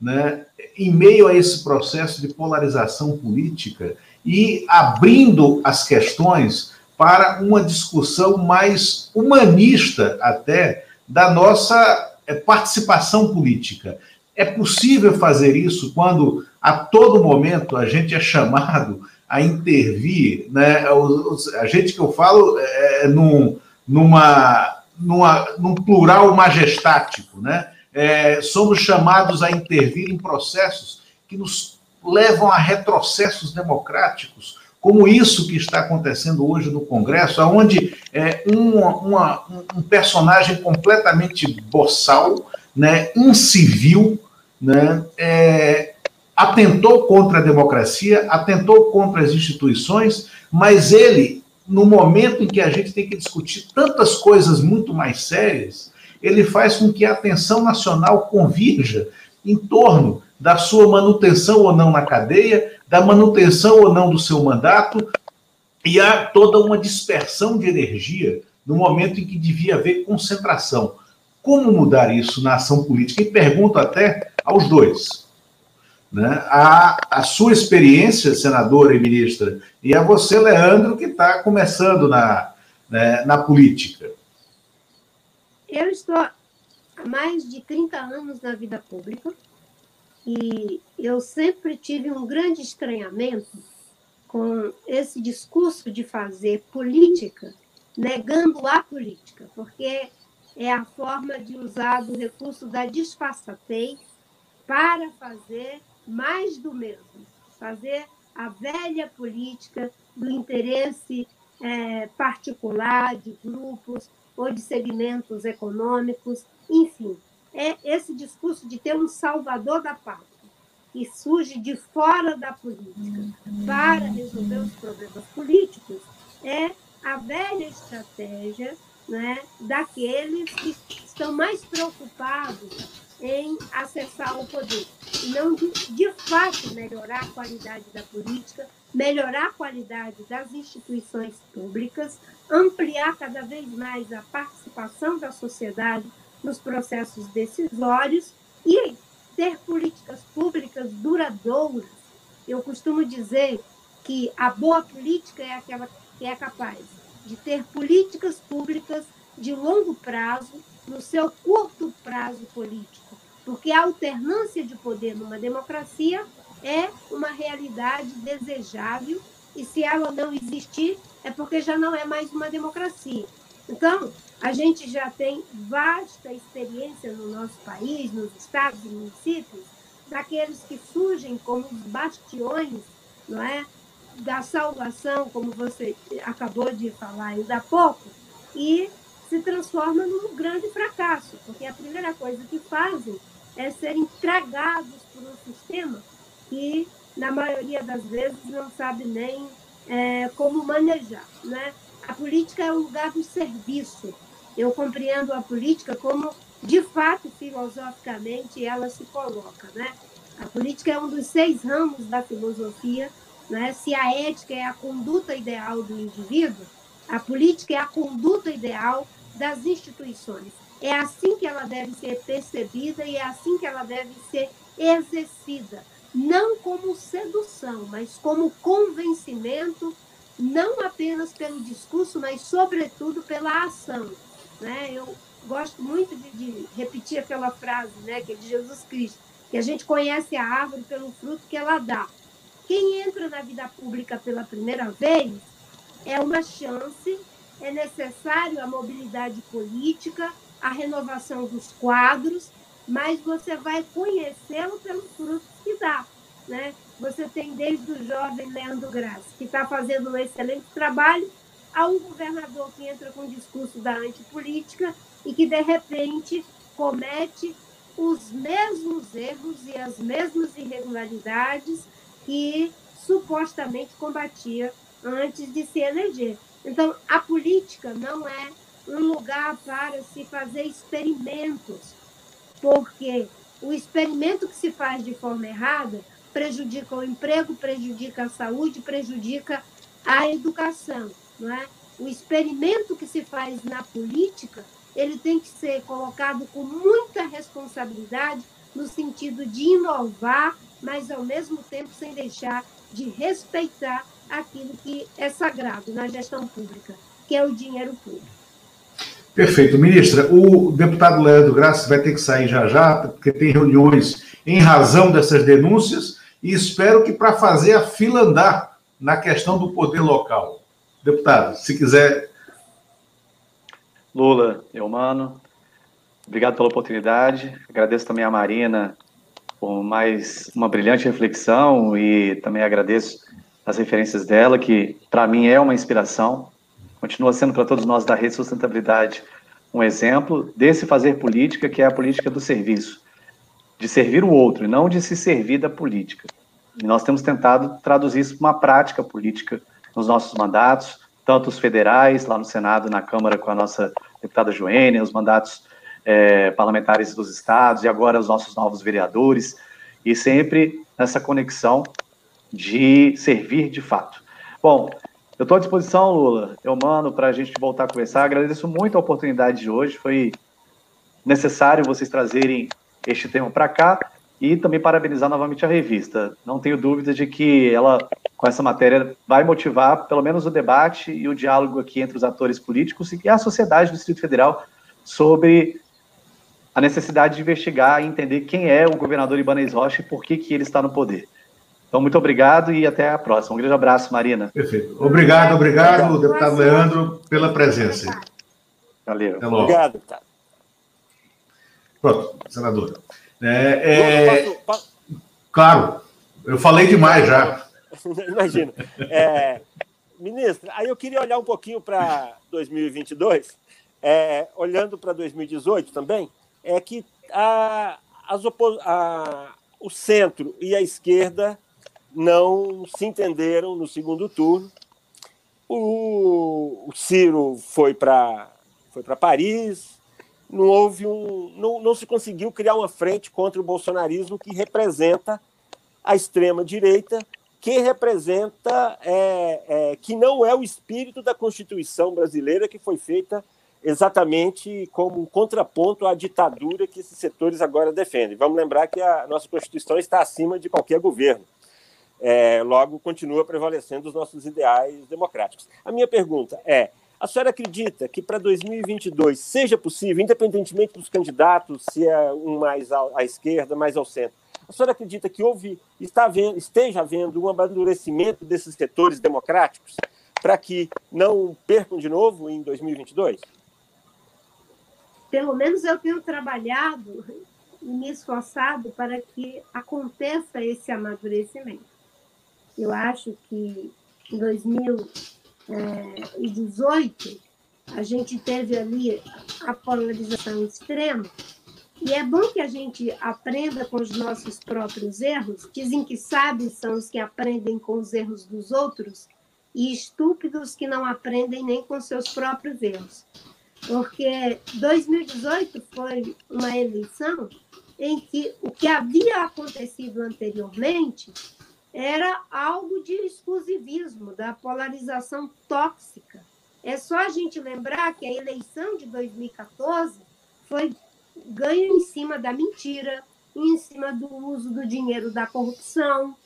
né, em meio a esse processo de polarização política e abrindo as questões para uma discussão mais humanista até da nossa eh, participação política. É possível fazer isso quando a todo momento a gente é chamado a intervir, né? A gente que eu falo é, num, numa, numa, num plural majestático, né? é, somos chamados a intervir em processos que nos levam a retrocessos democráticos, como isso que está acontecendo hoje no Congresso, onde é, uma, uma, um personagem completamente boçal, né, incivil, né, é, atentou contra a democracia, atentou contra as instituições, mas ele, no momento em que a gente tem que discutir tantas coisas muito mais sérias, ele faz com que a atenção nacional convirja em torno da sua manutenção ou não na cadeia, da manutenção ou não do seu mandato, e há toda uma dispersão de energia no momento em que devia haver concentração. Como mudar isso na ação política? E pergunto até aos dois. Né? A, a sua experiência, senadora e ministra, e a você, Leandro, que está começando na, né, na política. Eu estou há mais de 30 anos na vida pública e eu sempre tive um grande estranhamento com esse discurso de fazer política negando a política, porque é a forma de usar do recurso da disfarçatez para fazer mais do mesmo, fazer a velha política do interesse é, particular de grupos ou de segmentos econômicos, enfim, é esse discurso de ter um salvador da pátria, que surge de fora da política para resolver os problemas políticos, é a velha estratégia né, daqueles que estão mais preocupados em acessar o poder, e não de, de fato melhorar a qualidade da política, melhorar a qualidade das instituições públicas, ampliar cada vez mais a participação da sociedade nos processos decisórios e ter políticas públicas duradouras. Eu costumo dizer que a boa política é aquela que é capaz de ter políticas públicas de longo prazo no seu curto prazo político, porque a alternância de poder numa democracia é uma realidade desejável e se ela não existir é porque já não é mais uma democracia. Então, a gente já tem vasta experiência no nosso país, nos estados e municípios, daqueles que surgem como os bastiões, não é, da salvação, como você acabou de falar ainda há pouco, e se transforma num grande fracasso, porque a primeira coisa que fazem é serem tragados por um sistema que, na maioria das vezes, não sabe nem é, como manejar. Né? A política é o lugar do serviço, eu compreendo a política como, de fato, filosoficamente, ela se coloca. Né? A política é um dos seis ramos da filosofia. Né? Se a ética é a conduta ideal do indivíduo, a política é a conduta ideal das instituições. É assim que ela deve ser percebida e é assim que ela deve ser exercida. Não como sedução, mas como convencimento, não apenas pelo discurso, mas, sobretudo, pela ação. Né? Eu gosto muito de, de, repetir aquela frase né, que é de Jesus Cristo, que a gente conhece a árvore pelo fruto que ela dá. Quem entra na vida pública pela primeira vez é uma chance, é necessário a mobilidade política, a renovação dos quadros, mas você vai conhecê-lo pelos frutos que dá. Né? Você tem desde o jovem Leandro Graça, que está fazendo um excelente trabalho, a um governador que entra com o discurso da antipolítica e que, de repente, comete os mesmos erros e as mesmas irregularidades que supostamente combatia antes de se eleger. Então, a política não é um lugar para se fazer experimentos, porque o experimento que se faz de forma errada prejudica o emprego, prejudica a saúde, prejudica a educação. É? O experimento que se faz na política, ele tem que ser colocado com muita responsabilidade no sentido de inovar, mas ao mesmo tempo sem deixar de respeitar aquilo que é sagrado na gestão pública, que é o dinheiro público. Perfeito. Ministra, o deputado Leandro Graça vai ter que sair já já, porque tem reuniões em razão dessas denúncias, e espero que para fazer a fila andar na questão do poder local. Deputado, se quiser. Lula, eu mano. Obrigado pela oportunidade. Agradeço também a Marina por mais uma brilhante reflexão e também agradeço as referências dela, que para mim é uma inspiração. Continua sendo para todos nós da Rede Sustentabilidade um exemplo desse fazer política, que é a política do serviço, de servir o outro e não de se servir da política. E nós temos tentado traduzir isso para uma prática política nos nossos mandatos, tanto os federais, lá no Senado, na Câmara, com a nossa deputada Joênia, os mandatos é, parlamentares dos estados e agora os nossos novos vereadores, e sempre nessa conexão de servir de fato. Bom, eu estou à disposição, Lula, eu mando para a gente voltar a conversar. Agradeço muito a oportunidade de hoje, foi necessário vocês trazerem este tema para cá e também parabenizar novamente a revista. Não tenho dúvida de que ela, com essa matéria, vai motivar pelo menos o debate e o diálogo aqui entre os atores políticos e a sociedade do Distrito Federal sobre a necessidade de investigar e entender quem é o governador Ibanez Rocha e por que, que ele está no poder. Então, muito obrigado e até a próxima. Um grande abraço, Marina. Perfeito. Obrigado, obrigado, deputado Leandro, pela presença. Valeu. Até logo. Obrigado, deputado. Pronto, senadora. É, é... Claro, eu falei demais já. Imagina. É, ministra, aí eu queria olhar um pouquinho para 2022, é, olhando para 2018 também, é que a, as a, o centro e a esquerda não se entenderam no segundo turno. O, o Ciro foi para foi para Paris, não houve um, não, não se conseguiu criar uma frente contra o bolsonarismo que representa a extrema direita, que representa é, é, que não é o espírito da Constituição brasileira que foi feita exatamente como um contraponto à ditadura que esses setores agora defendem. Vamos lembrar que a nossa Constituição está acima de qualquer governo é, logo continua prevalecendo os nossos ideais democráticos. A minha pergunta é: a senhora acredita que para 2022 seja possível, independentemente dos candidatos, se é um mais à esquerda, mais ao centro, a senhora acredita que houve, está havendo, esteja havendo um amadurecimento desses setores democráticos para que não percam de novo em 2022? Pelo menos eu tenho trabalhado e me esforçado para que aconteça esse amadurecimento. Eu acho que em 2018 a gente teve ali a polarização extrema e é bom que a gente aprenda com os nossos próprios erros. Dizem que sábios são os que aprendem com os erros dos outros e estúpidos que não aprendem nem com seus próprios erros. Porque 2018 foi uma eleição em que o que havia acontecido anteriormente era algo de exclusivismo, da polarização tóxica. É só a gente lembrar que a eleição de 2014 foi ganho em cima da mentira, em cima do uso do dinheiro da corrupção,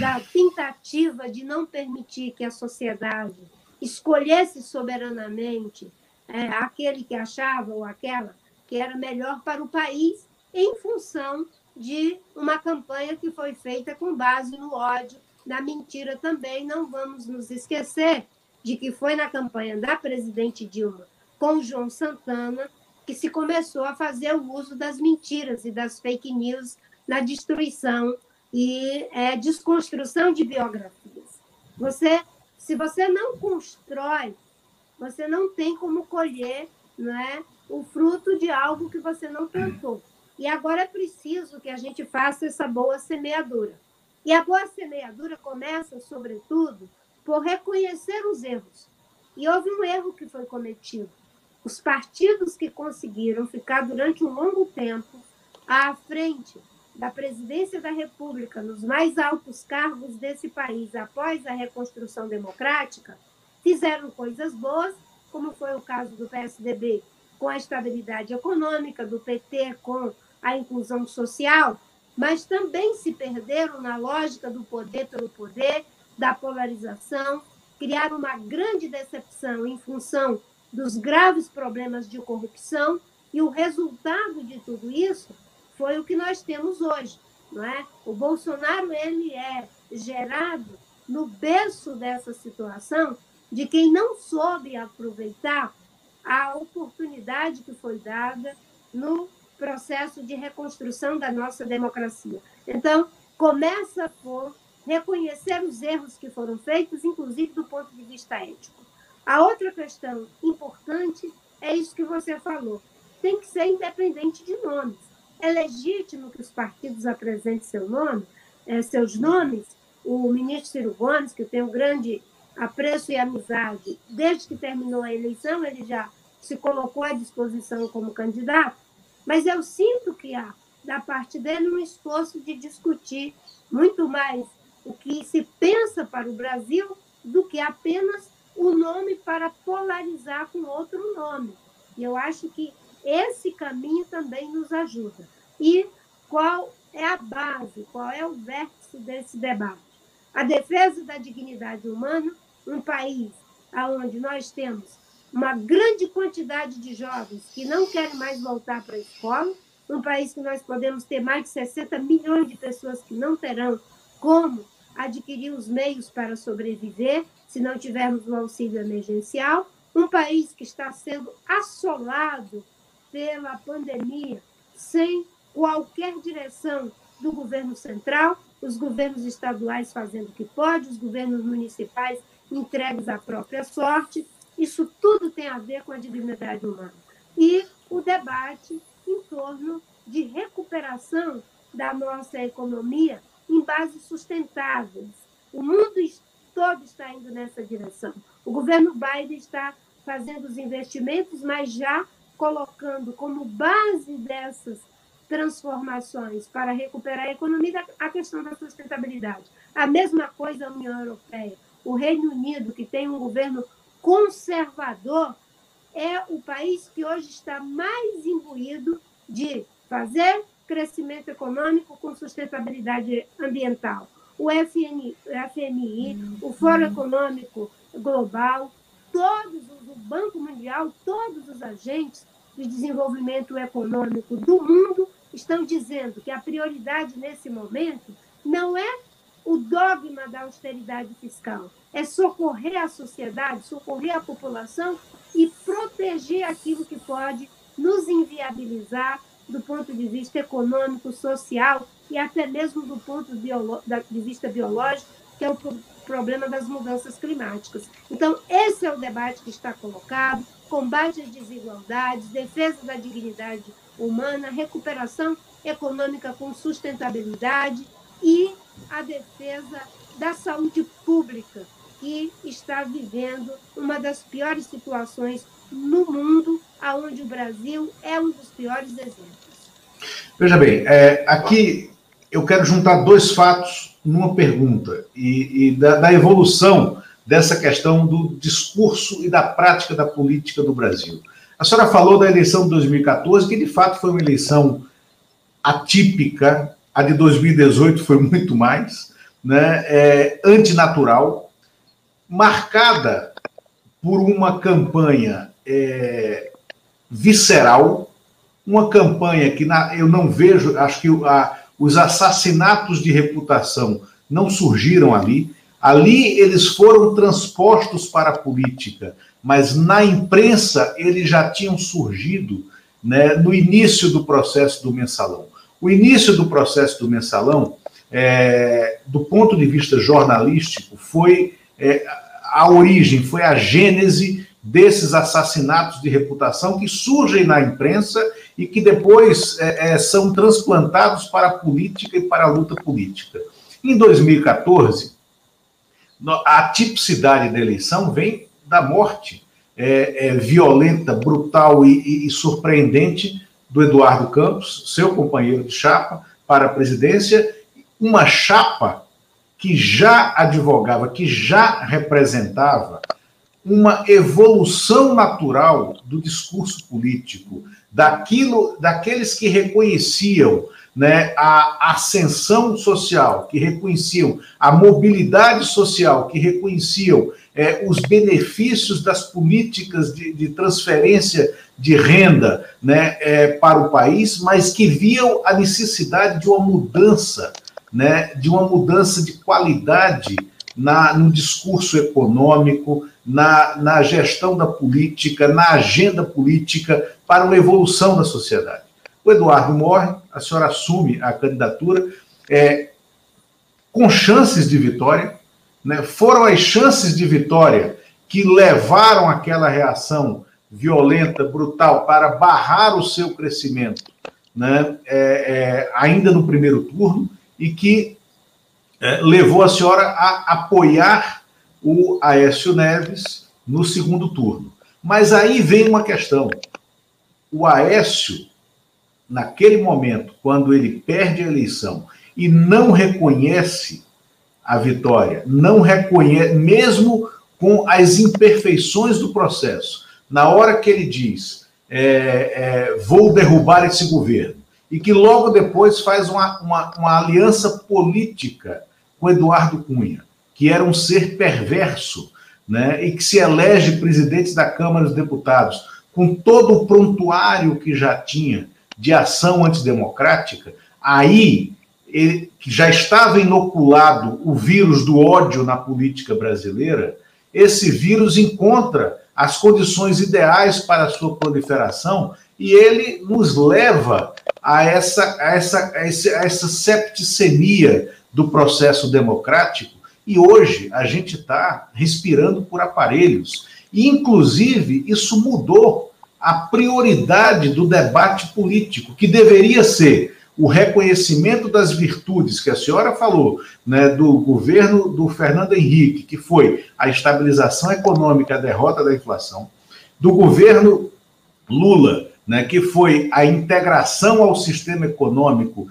da tentativa de não permitir que a sociedade escolhesse soberanamente é, aquele que achava ou aquela que era melhor para o país em função de uma campanha que foi feita com base no ódio, na mentira também. Não vamos nos esquecer de que foi na campanha da presidente Dilma com João Santana que se começou a fazer o uso das mentiras e das fake news na destruição e é, desconstrução de biografias. Você, se você não constrói, você não tem como colher né, o fruto de algo que você não plantou. E agora é preciso que a gente faça essa boa semeadura. E a boa semeadura começa, sobretudo, por reconhecer os erros. E houve um erro que foi cometido. Os partidos que conseguiram ficar durante um longo tempo à frente da presidência da República, nos mais altos cargos desse país após a reconstrução democrática, fizeram coisas boas, como foi o caso do PSDB com a estabilidade econômica, do PT com a inclusão social, mas também se perderam na lógica do poder pelo poder, da polarização, criaram uma grande decepção em função dos graves problemas de corrupção, e o resultado de tudo isso foi o que nós temos hoje. Não é? O Bolsonaro ele é gerado no berço dessa situação de quem não soube aproveitar a oportunidade que foi dada no processo de reconstrução da nossa democracia. Então, começa por reconhecer os erros que foram feitos, inclusive do ponto de vista ético. A outra questão importante é isso que você falou. Tem que ser independente de nomes. É legítimo que os partidos apresentem seu nome, eh, seus nomes. O ministro Ciro Gomes, que tem um grande apreço e amizade, desde que terminou a eleição, ele já se colocou à disposição como candidato, mas eu sinto que há, da parte dele, um esforço de discutir muito mais o que se pensa para o Brasil do que apenas o nome para polarizar com outro nome. E eu acho que esse caminho também nos ajuda. E qual é a base, qual é o vértice desse debate? A defesa da dignidade humana, um país onde nós temos uma grande quantidade de jovens que não querem mais voltar para a escola, um país que nós podemos ter mais de 60 milhões de pessoas que não terão como adquirir os meios para sobreviver se não tivermos um auxílio emergencial, um país que está sendo assolado pela pandemia sem qualquer direção do governo central, os governos estaduais fazendo o que pode, os governos municipais entregues à própria sorte. Isso tudo tem a ver com a dignidade humana. E o debate em torno de recuperação da nossa economia em bases sustentáveis. O mundo todo está indo nessa direção. O governo Biden está fazendo os investimentos, mas já colocando como base dessas transformações para recuperar a economia a questão da sustentabilidade. A mesma coisa a União Europeia. O Reino Unido, que tem um governo conservador, é o país que hoje está mais imbuído de fazer crescimento econômico com sustentabilidade ambiental. O FNI, o FMI, o Fórum Econômico Global, todos, o Banco Mundial, todos os agentes de desenvolvimento econômico do mundo estão dizendo que a prioridade nesse momento não é o dogma da austeridade fiscal, é socorrer a sociedade, socorrer a população e proteger aquilo que pode nos inviabilizar do ponto de vista econômico, social e até mesmo do ponto de vista biológico, que é o problema das mudanças climáticas. Então, esse é o debate que está colocado: combate às desigualdades, defesa da dignidade humana, recuperação econômica com sustentabilidade e a defesa da saúde pública, que está vivendo uma das piores situações no mundo, aonde o Brasil é um dos piores exemplos. Veja bem, é, aqui eu quero juntar dois fatos numa pergunta e, e da, da, evolução dessa questão do discurso e da prática da política do Brasil. A senhora falou da eleição de 2014, que de fato foi uma eleição atípica, a de 2018 foi muito mais, né, é, antinatural, marcada por uma campanha é, visceral, uma campanha que na, eu não vejo, acho que a, os assassinatos de reputação não surgiram ali. Ali eles foram transpostos para a política, mas na imprensa eles já tinham surgido né, no início do processo do mensalão. O início do processo do mensalão, é, do ponto de vista jornalístico, foi é, a origem, foi a gênese desses assassinatos de reputação que surgem na imprensa e que depois é, é, são transplantados para a política e para a luta política. Em 2014, a tipicidade da eleição vem da morte é, é, violenta, brutal e, e, e surpreendente do Eduardo Campos, seu companheiro de chapa, para a presidência, uma chapa que já advogava, que já representava uma evolução natural do discurso político, daquilo, daqueles que reconheciam né, a ascensão social, que reconheciam a mobilidade social, que reconheciam é, os benefícios das políticas de, de transferência de renda né, é, para o país, mas que viam a necessidade de uma mudança, né, de uma mudança de qualidade na, no discurso econômico, na, na gestão da política, na agenda política para uma evolução da sociedade. O Eduardo morre, a senhora assume a candidatura é, com chances de vitória. Né? Foram as chances de vitória que levaram aquela reação violenta, brutal, para barrar o seu crescimento, né? É, é, ainda no primeiro turno, e que é, levou a senhora a apoiar o Aécio Neves no segundo turno. Mas aí vem uma questão. O Aécio, naquele momento, quando ele perde a eleição e não reconhece a vitória, não reconhece, mesmo com as imperfeições do processo, na hora que ele diz é, é, vou derrubar esse governo, e que logo depois faz uma, uma, uma aliança política com Eduardo Cunha, que era um ser perverso, né, e que se elege presidente da Câmara dos Deputados, com todo o prontuário que já tinha de ação antidemocrática, aí que já estava inoculado o vírus do ódio na política brasileira, esse vírus encontra as condições ideais para a sua proliferação e ele nos leva a essa, a essa, a essa, a essa septicemia do processo democrático e hoje a gente está respirando por aparelhos. E, inclusive, isso mudou a prioridade do debate político, que deveria ser o reconhecimento das virtudes que a senhora falou, né, do governo do Fernando Henrique, que foi a estabilização econômica, a derrota da inflação, do governo Lula, né, que foi a integração ao sistema econômico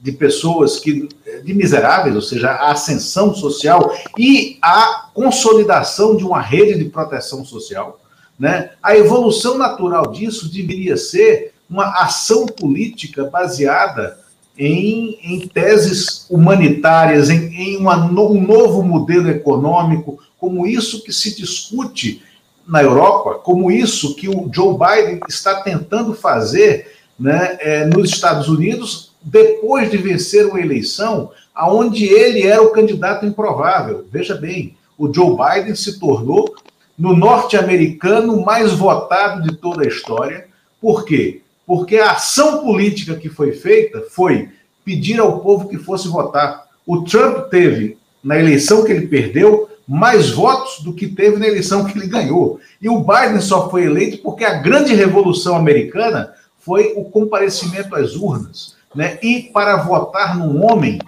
de pessoas que de miseráveis, ou seja, a ascensão social e a consolidação de uma rede de proteção social, né? A evolução natural disso deveria ser uma ação política baseada em, em teses humanitárias, em, em uma, um novo modelo econômico, como isso que se discute na Europa, como isso que o Joe Biden está tentando fazer né, é, nos Estados Unidos, depois de vencer uma eleição aonde ele era o candidato improvável. Veja bem, o Joe Biden se tornou no norte-americano mais votado de toda a história. Por quê? porque a ação política que foi feita foi pedir ao povo que fosse votar. O Trump teve, na eleição que ele perdeu, mais votos do que teve na eleição que ele ganhou. E o Biden só foi eleito porque a grande revolução americana foi o comparecimento às urnas, né? E para votar num homem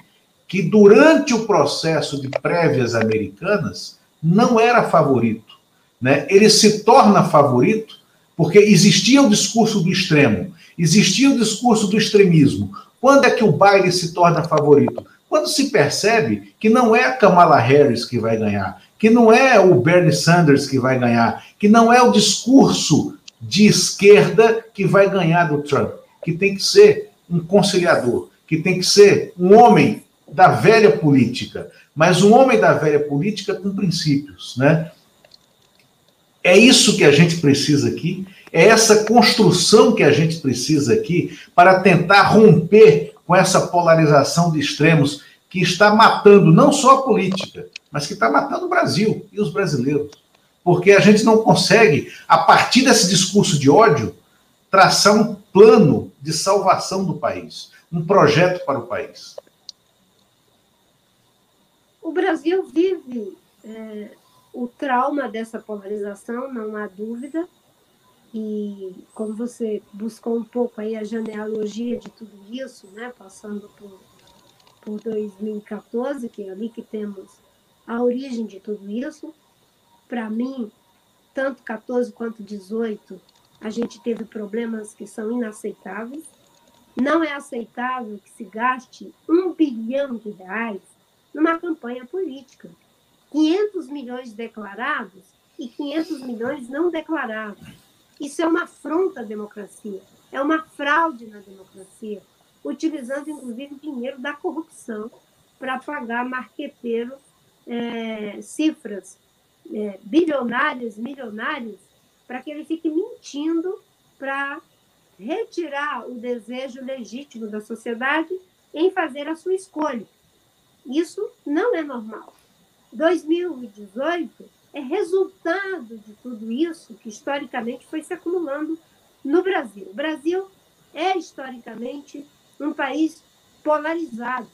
que durante o processo de prévias americanas não era favorito, né? Ele se torna favorito porque existia o discurso do extremo, existia o discurso do extremismo. Quando é que o baile se torna favorito? Quando se percebe que não é a Kamala Harris que vai ganhar, que não é o Bernie Sanders que vai ganhar, que não é o discurso de esquerda que vai ganhar do Trump, que tem que ser um conciliador, que tem que ser um homem da velha política, mas um homem da velha política com princípios, né? É isso que a gente precisa aqui, é essa construção que a gente precisa aqui para tentar romper com essa polarização de extremos que está matando não só a política, mas que está matando o Brasil e os brasileiros. Porque a gente não consegue, a partir desse discurso de ódio, traçar um plano de salvação do país, um projeto para o país. O Brasil vive é, o trauma dessa polarização, não há dúvida. E como você buscou um pouco aí a genealogia de tudo isso, né, passando por, por 2014, que é ali que temos a origem de tudo isso, para mim, tanto 14 quanto 18, a gente teve problemas que são inaceitáveis. Não é aceitável que se gaste um bilhão de reais numa campanha política. 500 milhões declarados e 500 milhões não declarados. Isso é uma afronta à democracia, é uma fraude na democracia, utilizando inclusive dinheiro da corrupção para pagar marqueteiro é, cifras é, bilionárias, milionárias, para que ele fique mentindo para retirar o desejo legítimo da sociedade em fazer a sua escolha. Isso não é normal. 2018 é resultado de tudo isso que historicamente foi se acumulando no Brasil. O Brasil é historicamente um país polarizado,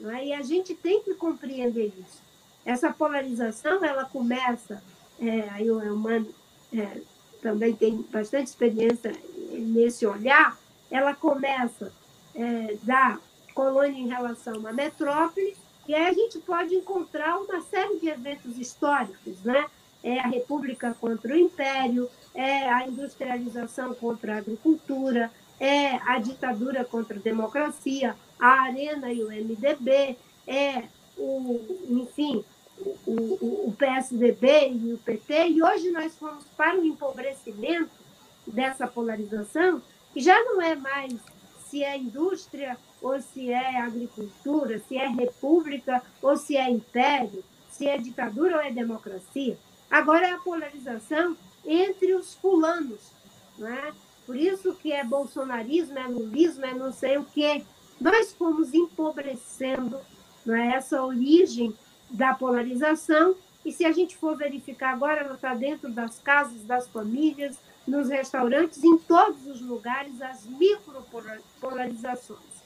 não é? e a gente tem que compreender isso. Essa polarização ela começa, é, aí o Elmano é, também tem bastante experiência nesse olhar, ela começa é, da colônia em relação à metrópole, e aí a gente pode encontrar uma série de eventos históricos, né? É a República contra o Império, é a industrialização contra a agricultura, é a ditadura contra a democracia, a Arena e o MDB, é o, enfim, o, o, PSDB e o PT, e hoje nós fomos para o empobrecimento dessa polarização, que já não é mais se é indústria ou se é agricultura, se é república ou se é império, se é ditadura ou é democracia. Agora é a polarização entre os fulanos. Não é? Por isso que é bolsonarismo, é lulismo, é não sei o quê. Nós fomos empobrecendo não é? essa origem da polarização, e se a gente for verificar agora, ela está dentro das casas, das famílias, nos restaurantes, em todos os lugares, as micropolarizações.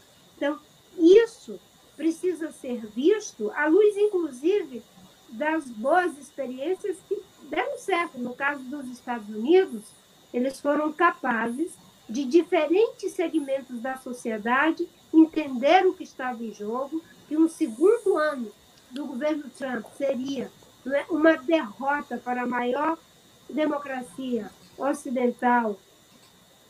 Então, isso precisa ser visto à luz, inclusive, das boas experiências que deram certo. No caso dos Estados Unidos, eles foram capazes de diferentes segmentos da sociedade entender o que estava em jogo, que um segundo ano do governo Trump seria né, uma derrota para a maior democracia ocidental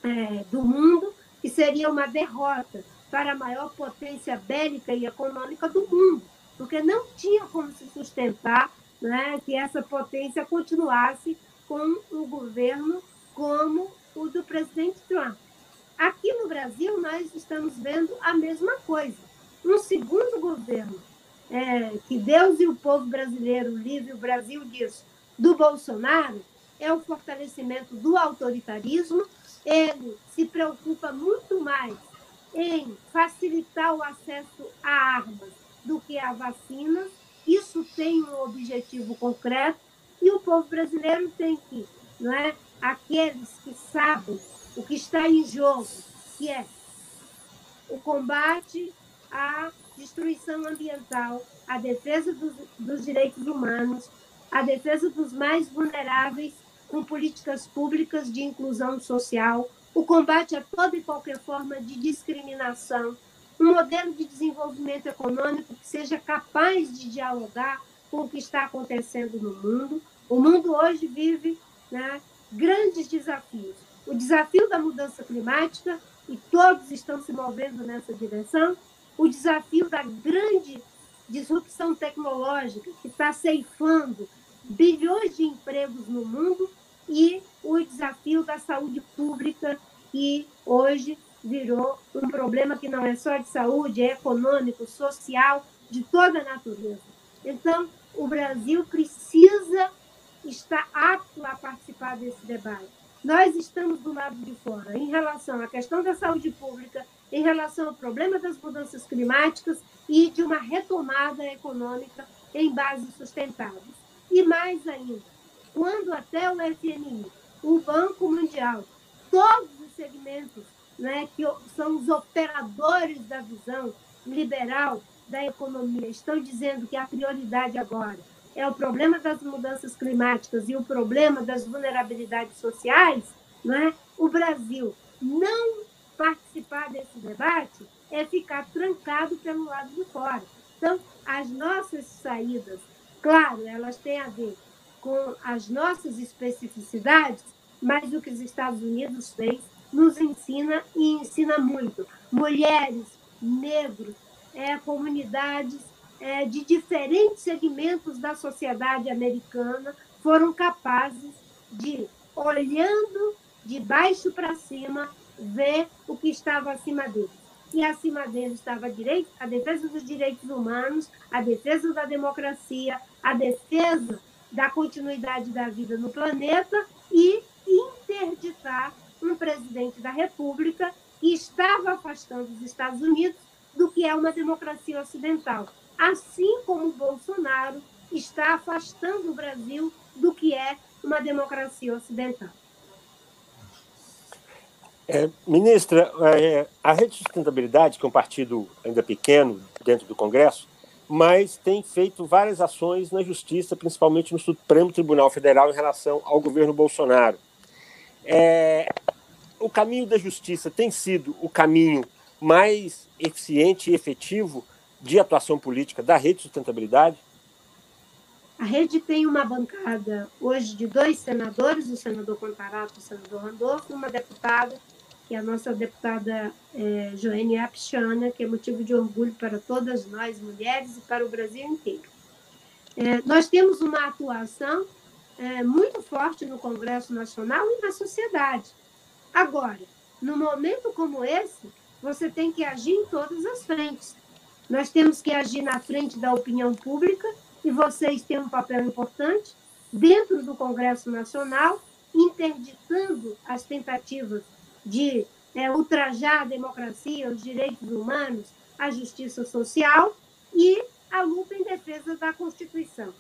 é, do mundo, que seria uma derrota para a maior potência bélica e econômica do mundo, porque não tinha como se sustentar né, que essa potência continuasse com um governo como o do presidente Trump. Aqui no Brasil, nós estamos vendo a mesma coisa. Um segundo governo, é, que Deus e o povo brasileiro livre o Brasil disso, do Bolsonaro, é o fortalecimento do autoritarismo. Ele se preocupa muito mais em facilitar o acesso a armas do que a vacinas. Isso tem um objetivo concreto e o povo brasileiro tem que, não é? Aqueles que sabem o que está em jogo, que é o combate à destruição ambiental, a defesa dos, dos direitos humanos, a defesa dos mais vulneráveis com políticas públicas de inclusão social, o combate a toda e qualquer forma de discriminação, um modelo de desenvolvimento econômico que seja capaz de dialogar com o que está acontecendo no mundo. O mundo hoje vive né, grandes desafios. O desafio da mudança climática, e todos estão se movendo nessa direção, o desafio da grande disrupção tecnológica, que está ceifando bilhões de empregos no mundo e o desafio da saúde pública, que hoje virou um problema que não é só de saúde, é econômico, social, de toda a natureza. Então, o Brasil precisa estar apto a participar desse debate. Nós estamos do lado de fora em relação à questão da saúde pública, em relação ao problema das mudanças climáticas e de uma retomada econômica em bases sustentáveis. E mais ainda, quando até o FMI, o Banco Mundial, todos os segmentos né, que são os operadores da visão liberal da economia estão dizendo que a prioridade agora é o problema das mudanças climáticas e o problema das vulnerabilidades sociais, né, o Brasil não participar desse debate é ficar trancado pelo lado de fora. Então, as nossas saídas, claro, elas têm a ver com as nossas especificidades, mas o que os Estados Unidos fez nos ensina e ensina muito. Mulheres, negros, é, comunidades é, de diferentes segmentos da sociedade americana foram capazes de, olhando de baixo para cima, ver o que estava acima deles. E acima deles estava direito, a defesa dos direitos humanos, a defesa da democracia, a defesa da continuidade da vida no planeta e interditar um presidente da República que estava afastando os Estados Unidos do que é uma democracia ocidental. Assim como Bolsonaro está afastando o Brasil do que é uma democracia ocidental. É, ministra, é, a Rede de Sustentabilidade, que é um partido ainda pequeno dentro do Congresso, mas tem feito várias ações na Justiça, principalmente no Supremo Tribunal Federal, em relação ao governo Bolsonaro. É, o caminho da justiça tem sido o caminho mais eficiente e efetivo de atuação política da Rede de Sustentabilidade? A rede tem uma bancada hoje de dois senadores, o senador Contarato e o senador Randolfo, uma deputada é a nossa deputada é, Joênia Apchana, que é motivo de orgulho para todas nós mulheres e para o Brasil inteiro. É, nós temos uma atuação é, muito forte no Congresso Nacional e na sociedade. Agora, no momento como esse, você tem que agir em todas as frentes. Nós temos que agir na frente da opinião pública e vocês têm um papel importante dentro do Congresso Nacional, interditando as tentativas de é, ultrajar a democracia, os direitos humanos, a justiça social e a luta em defesa da Constituição.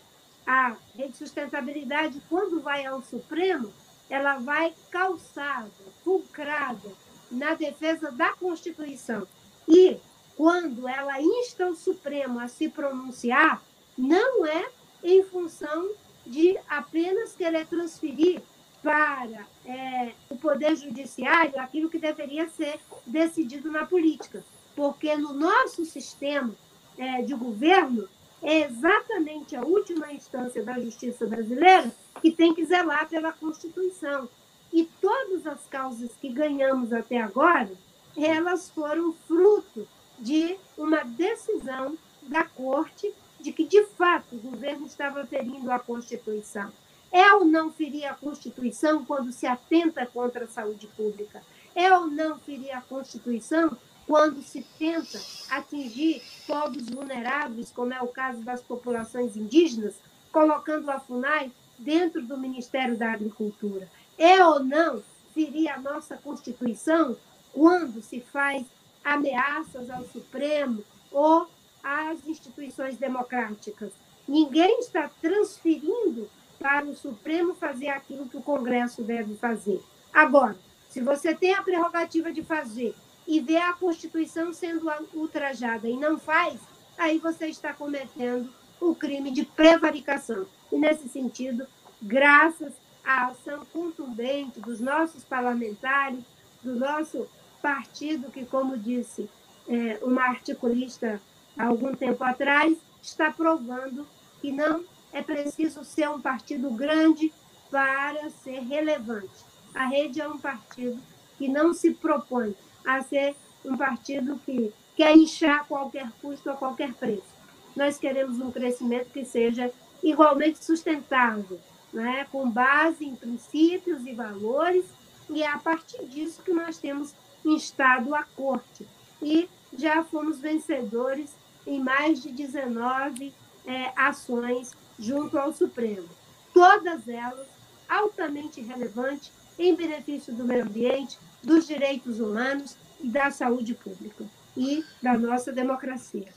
A rede de sustentabilidade, quando vai ao Supremo, ela vai calçada, fulcrada na defesa da Constituição. E quando ela insta o Supremo a se pronunciar, não é em função de apenas querer transferir para é, o Poder Judiciário aquilo que deveria ser decidido na política. Porque no nosso sistema é, de governo, é exatamente a última instância da justiça brasileira que tem que zelar pela Constituição. E todas as causas que ganhamos até agora, elas foram fruto de uma decisão da Corte de que, de fato, o governo estava ferindo a Constituição. É ou não ferir a Constituição quando se atenta contra a saúde pública? É ou não ferir a Constituição quando se tenta atingir povos vulneráveis, como é o caso das populações indígenas, colocando a FUNAI dentro do Ministério da Agricultura? É ou não ferir a nossa Constituição quando se faz ameaças ao Supremo ou às instituições democráticas? Ninguém está transferindo para o Supremo fazer aquilo que o Congresso deve fazer. Agora, se você tem a prerrogativa de fazer e vê a Constituição sendo ultrajada e não faz, aí você está cometendo o crime de prevaricação. E, nesse sentido, graças à ação contundente dos nossos parlamentares, do nosso partido, que, como disse é, uma articulista há algum tempo atrás, está provando que não é preciso ser um partido grande para ser relevante. A rede é um partido que não se propõe a ser um partido que quer inchar a qualquer custo a qualquer preço. Nós queremos um crescimento que seja igualmente sustentável, né? com base em princípios e valores, e é a partir disso que nós temos instado a corte. E já fomos vencedores em mais de 19 é, ações junto ao Supremo. Todas elas altamente relevantes em benefício do meio ambiente, dos direitos humanos e da saúde pública e da nossa democracia.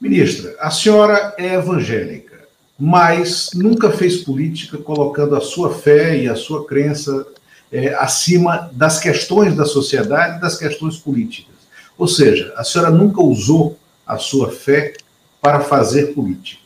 Ministra, a senhora é evangélica, mas nunca fez política colocando a sua fé e a sua crença é, acima das questões da sociedade e das questões políticas. Ou seja, a senhora nunca usou a sua fé para fazer política.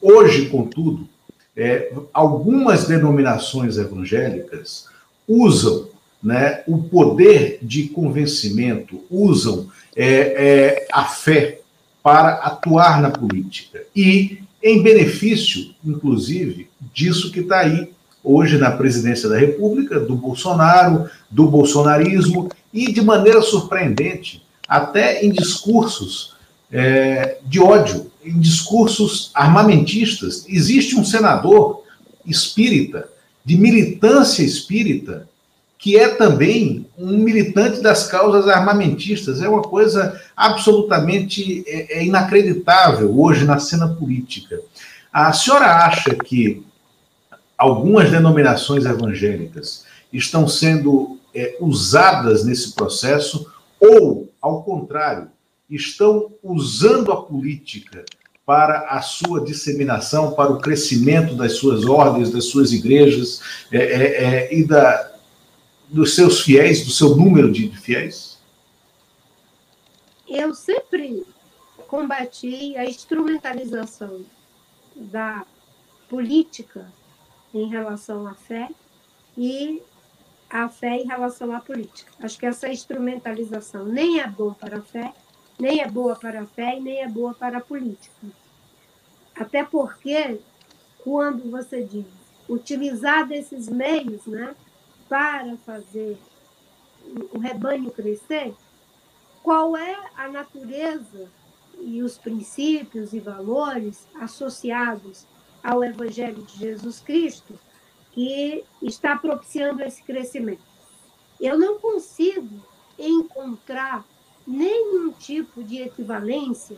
Hoje, contudo, é, algumas denominações evangélicas usam né, o poder de convencimento, usam é, é, a fé para atuar na política. E em benefício, inclusive, disso que está aí hoje na presidência da República, do Bolsonaro, do bolsonarismo, e de maneira surpreendente, até em discursos é, de ódio em discursos armamentistas. Existe um senador espírita, de militância espírita, que é também um militante das causas armamentistas. É uma coisa absolutamente é, é inacreditável hoje na cena política. A senhora acha que algumas denominações evangélicas estão sendo é, usadas nesse processo ou, ao contrário, estão usando a política para a sua disseminação, para o crescimento das suas ordens, das suas igrejas é, é, é, e da, dos seus fiéis, do seu número de fiéis? Eu sempre combati a instrumentalização da política em relação à fé e a fé em relação à política. Acho que essa instrumentalização nem é boa para a fé, nem é boa para a fé e nem é boa para a política. Até porque, quando você diz utilizar desses meios né, para fazer o rebanho crescer, qual é a natureza e os princípios e valores associados ao Evangelho de Jesus Cristo que está propiciando esse crescimento. Eu não consigo encontrar nenhum tipo de equivalência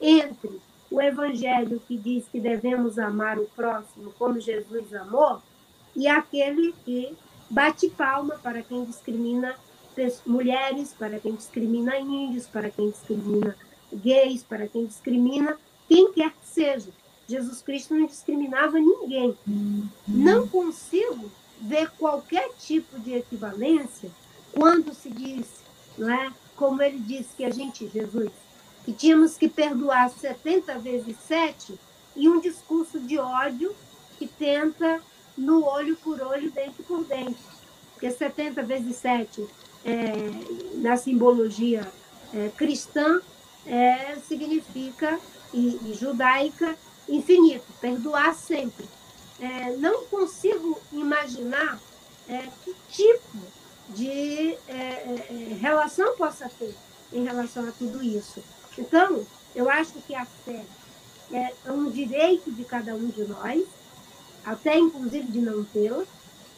entre o evangelho que diz que devemos amar o próximo como Jesus amou e aquele que bate palma para quem discrimina mulheres, para quem discrimina índios, para quem discrimina gays, para quem discrimina quem quer que seja. Jesus Cristo não discriminava ninguém. Não consigo ver qualquer tipo de equivalência quando se diz, não é? Como ele disse que a gente, Jesus, que tínhamos que perdoar 70 vezes 7 e um discurso de ódio que tenta no olho por olho, dente por dente. Porque 70 vezes 7, é, na simbologia é, cristã, é, significa, e, e judaica, infinito, perdoar sempre. É, não consigo imaginar é, que tipo de é, é, é, relação possa ter em relação a tudo isso. Então, eu acho que a fé é um direito de cada um de nós, até inclusive de não tê-la,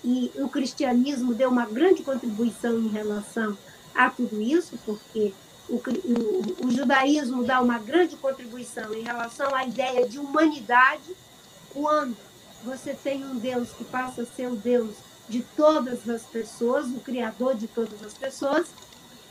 e o cristianismo deu uma grande contribuição em relação a tudo isso, porque o, o, o, judaísmo dá uma grande contribuição em relação à ideia de humanidade, quando você tem um Deus que passa a ser o Deus de todas as pessoas, o Criador de todas as pessoas,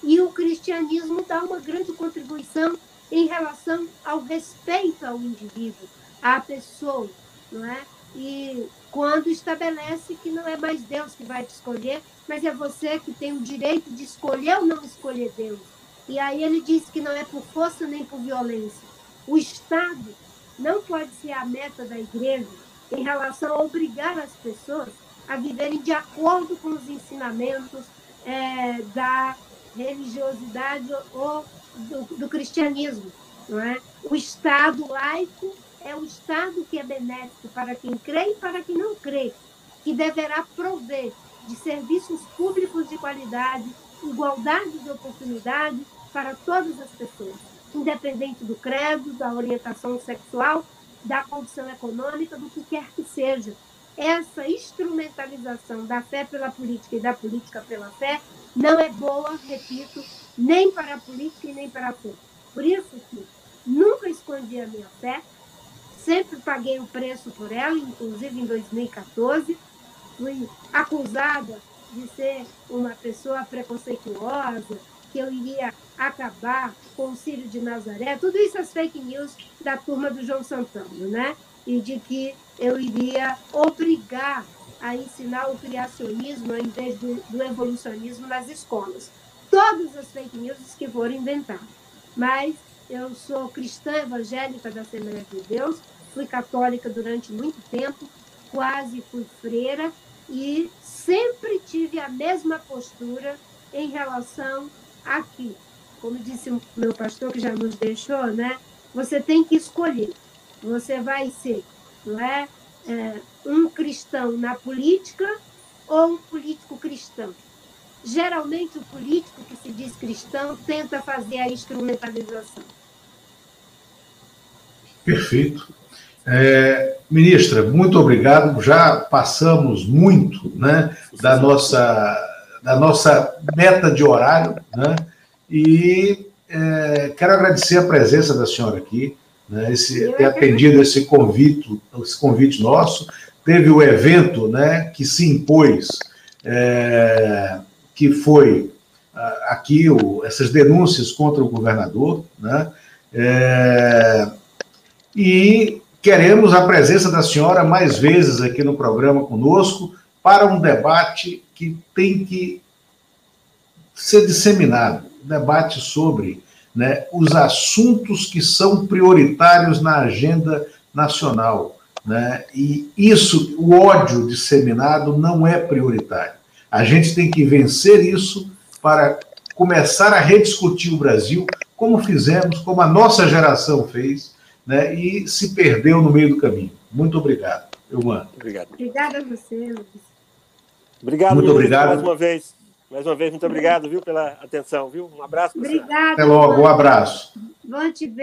e o cristianismo dá uma grande contribuição em relação ao respeito ao indivíduo, à pessoa, não é? E quando estabelece que não é mais Deus que vai te escolher, mas é você que tem o direito de escolher ou não escolher Deus. E aí ele diz que não é por força nem por violência. O Estado não pode ser a meta da igreja em relação a obrigar as pessoas a viverem de acordo com os ensinamentos é, da religiosidade ou do, do, cristianismo. Não é? O Estado laico é o Estado que é benéfico para quem crê e para quem não crê, que deverá prover de serviços públicos de qualidade, igualdade de oportunidade para todas as pessoas, independente do credo, da orientação sexual, da condição econômica, do que quer que seja. Essa instrumentalização da fé pela política e da política pela fé não é boa, repito, nem para a política e nem para a fé. Por isso que nunca escondi a minha fé, sempre paguei o preço por ela, inclusive em 2014, fui acusada de ser uma pessoa preconceituosa, que eu iria acabar com o Círio de Nazaré, tudo isso as fake news da turma do João Santana, né? E de que eu iria obrigar a ensinar o criacionismo ao invés do, do evolucionismo nas escolas. Todas as fake news que foram inventadas. Mas eu sou cristã evangélica da Assembleia de Deus, fui católica durante muito tempo, quase fui freira e sempre tive a mesma postura em relação aqui, como disse meu pastor que já nos deixou, né? Você tem que escolher. Você vai ser, não é, é um cristão na política ou um político cristão. Geralmente o político que se diz cristão tenta fazer a instrumentalização. Perfeito. É, ministra, muito obrigado. Já passamos muito né, da nossa da nossa meta de horário, né? E é, quero agradecer a presença da senhora aqui, né? Esse, ter atendido esse convite, esse convite nosso. Teve o evento, né? Que se impôs, é, que foi aqui o, essas denúncias contra o governador, né? É, E queremos a presença da senhora mais vezes aqui no programa conosco para um debate que tem que ser disseminado debate sobre né, os assuntos que são prioritários na agenda nacional. Né? E isso, o ódio disseminado, não é prioritário. A gente tem que vencer isso para começar a rediscutir o Brasil, como fizemos, como a nossa geração fez, né? e se perdeu no meio do caminho. Muito obrigado, Eumano. Obrigado. Obrigada a você, Luiz. Obrigado, muito obrigado. mais uma vez. Mais uma vez, muito obrigado, viu, pela atenção, viu? Um abraço. Obrigada. Até logo, um abraço. Bom te ver.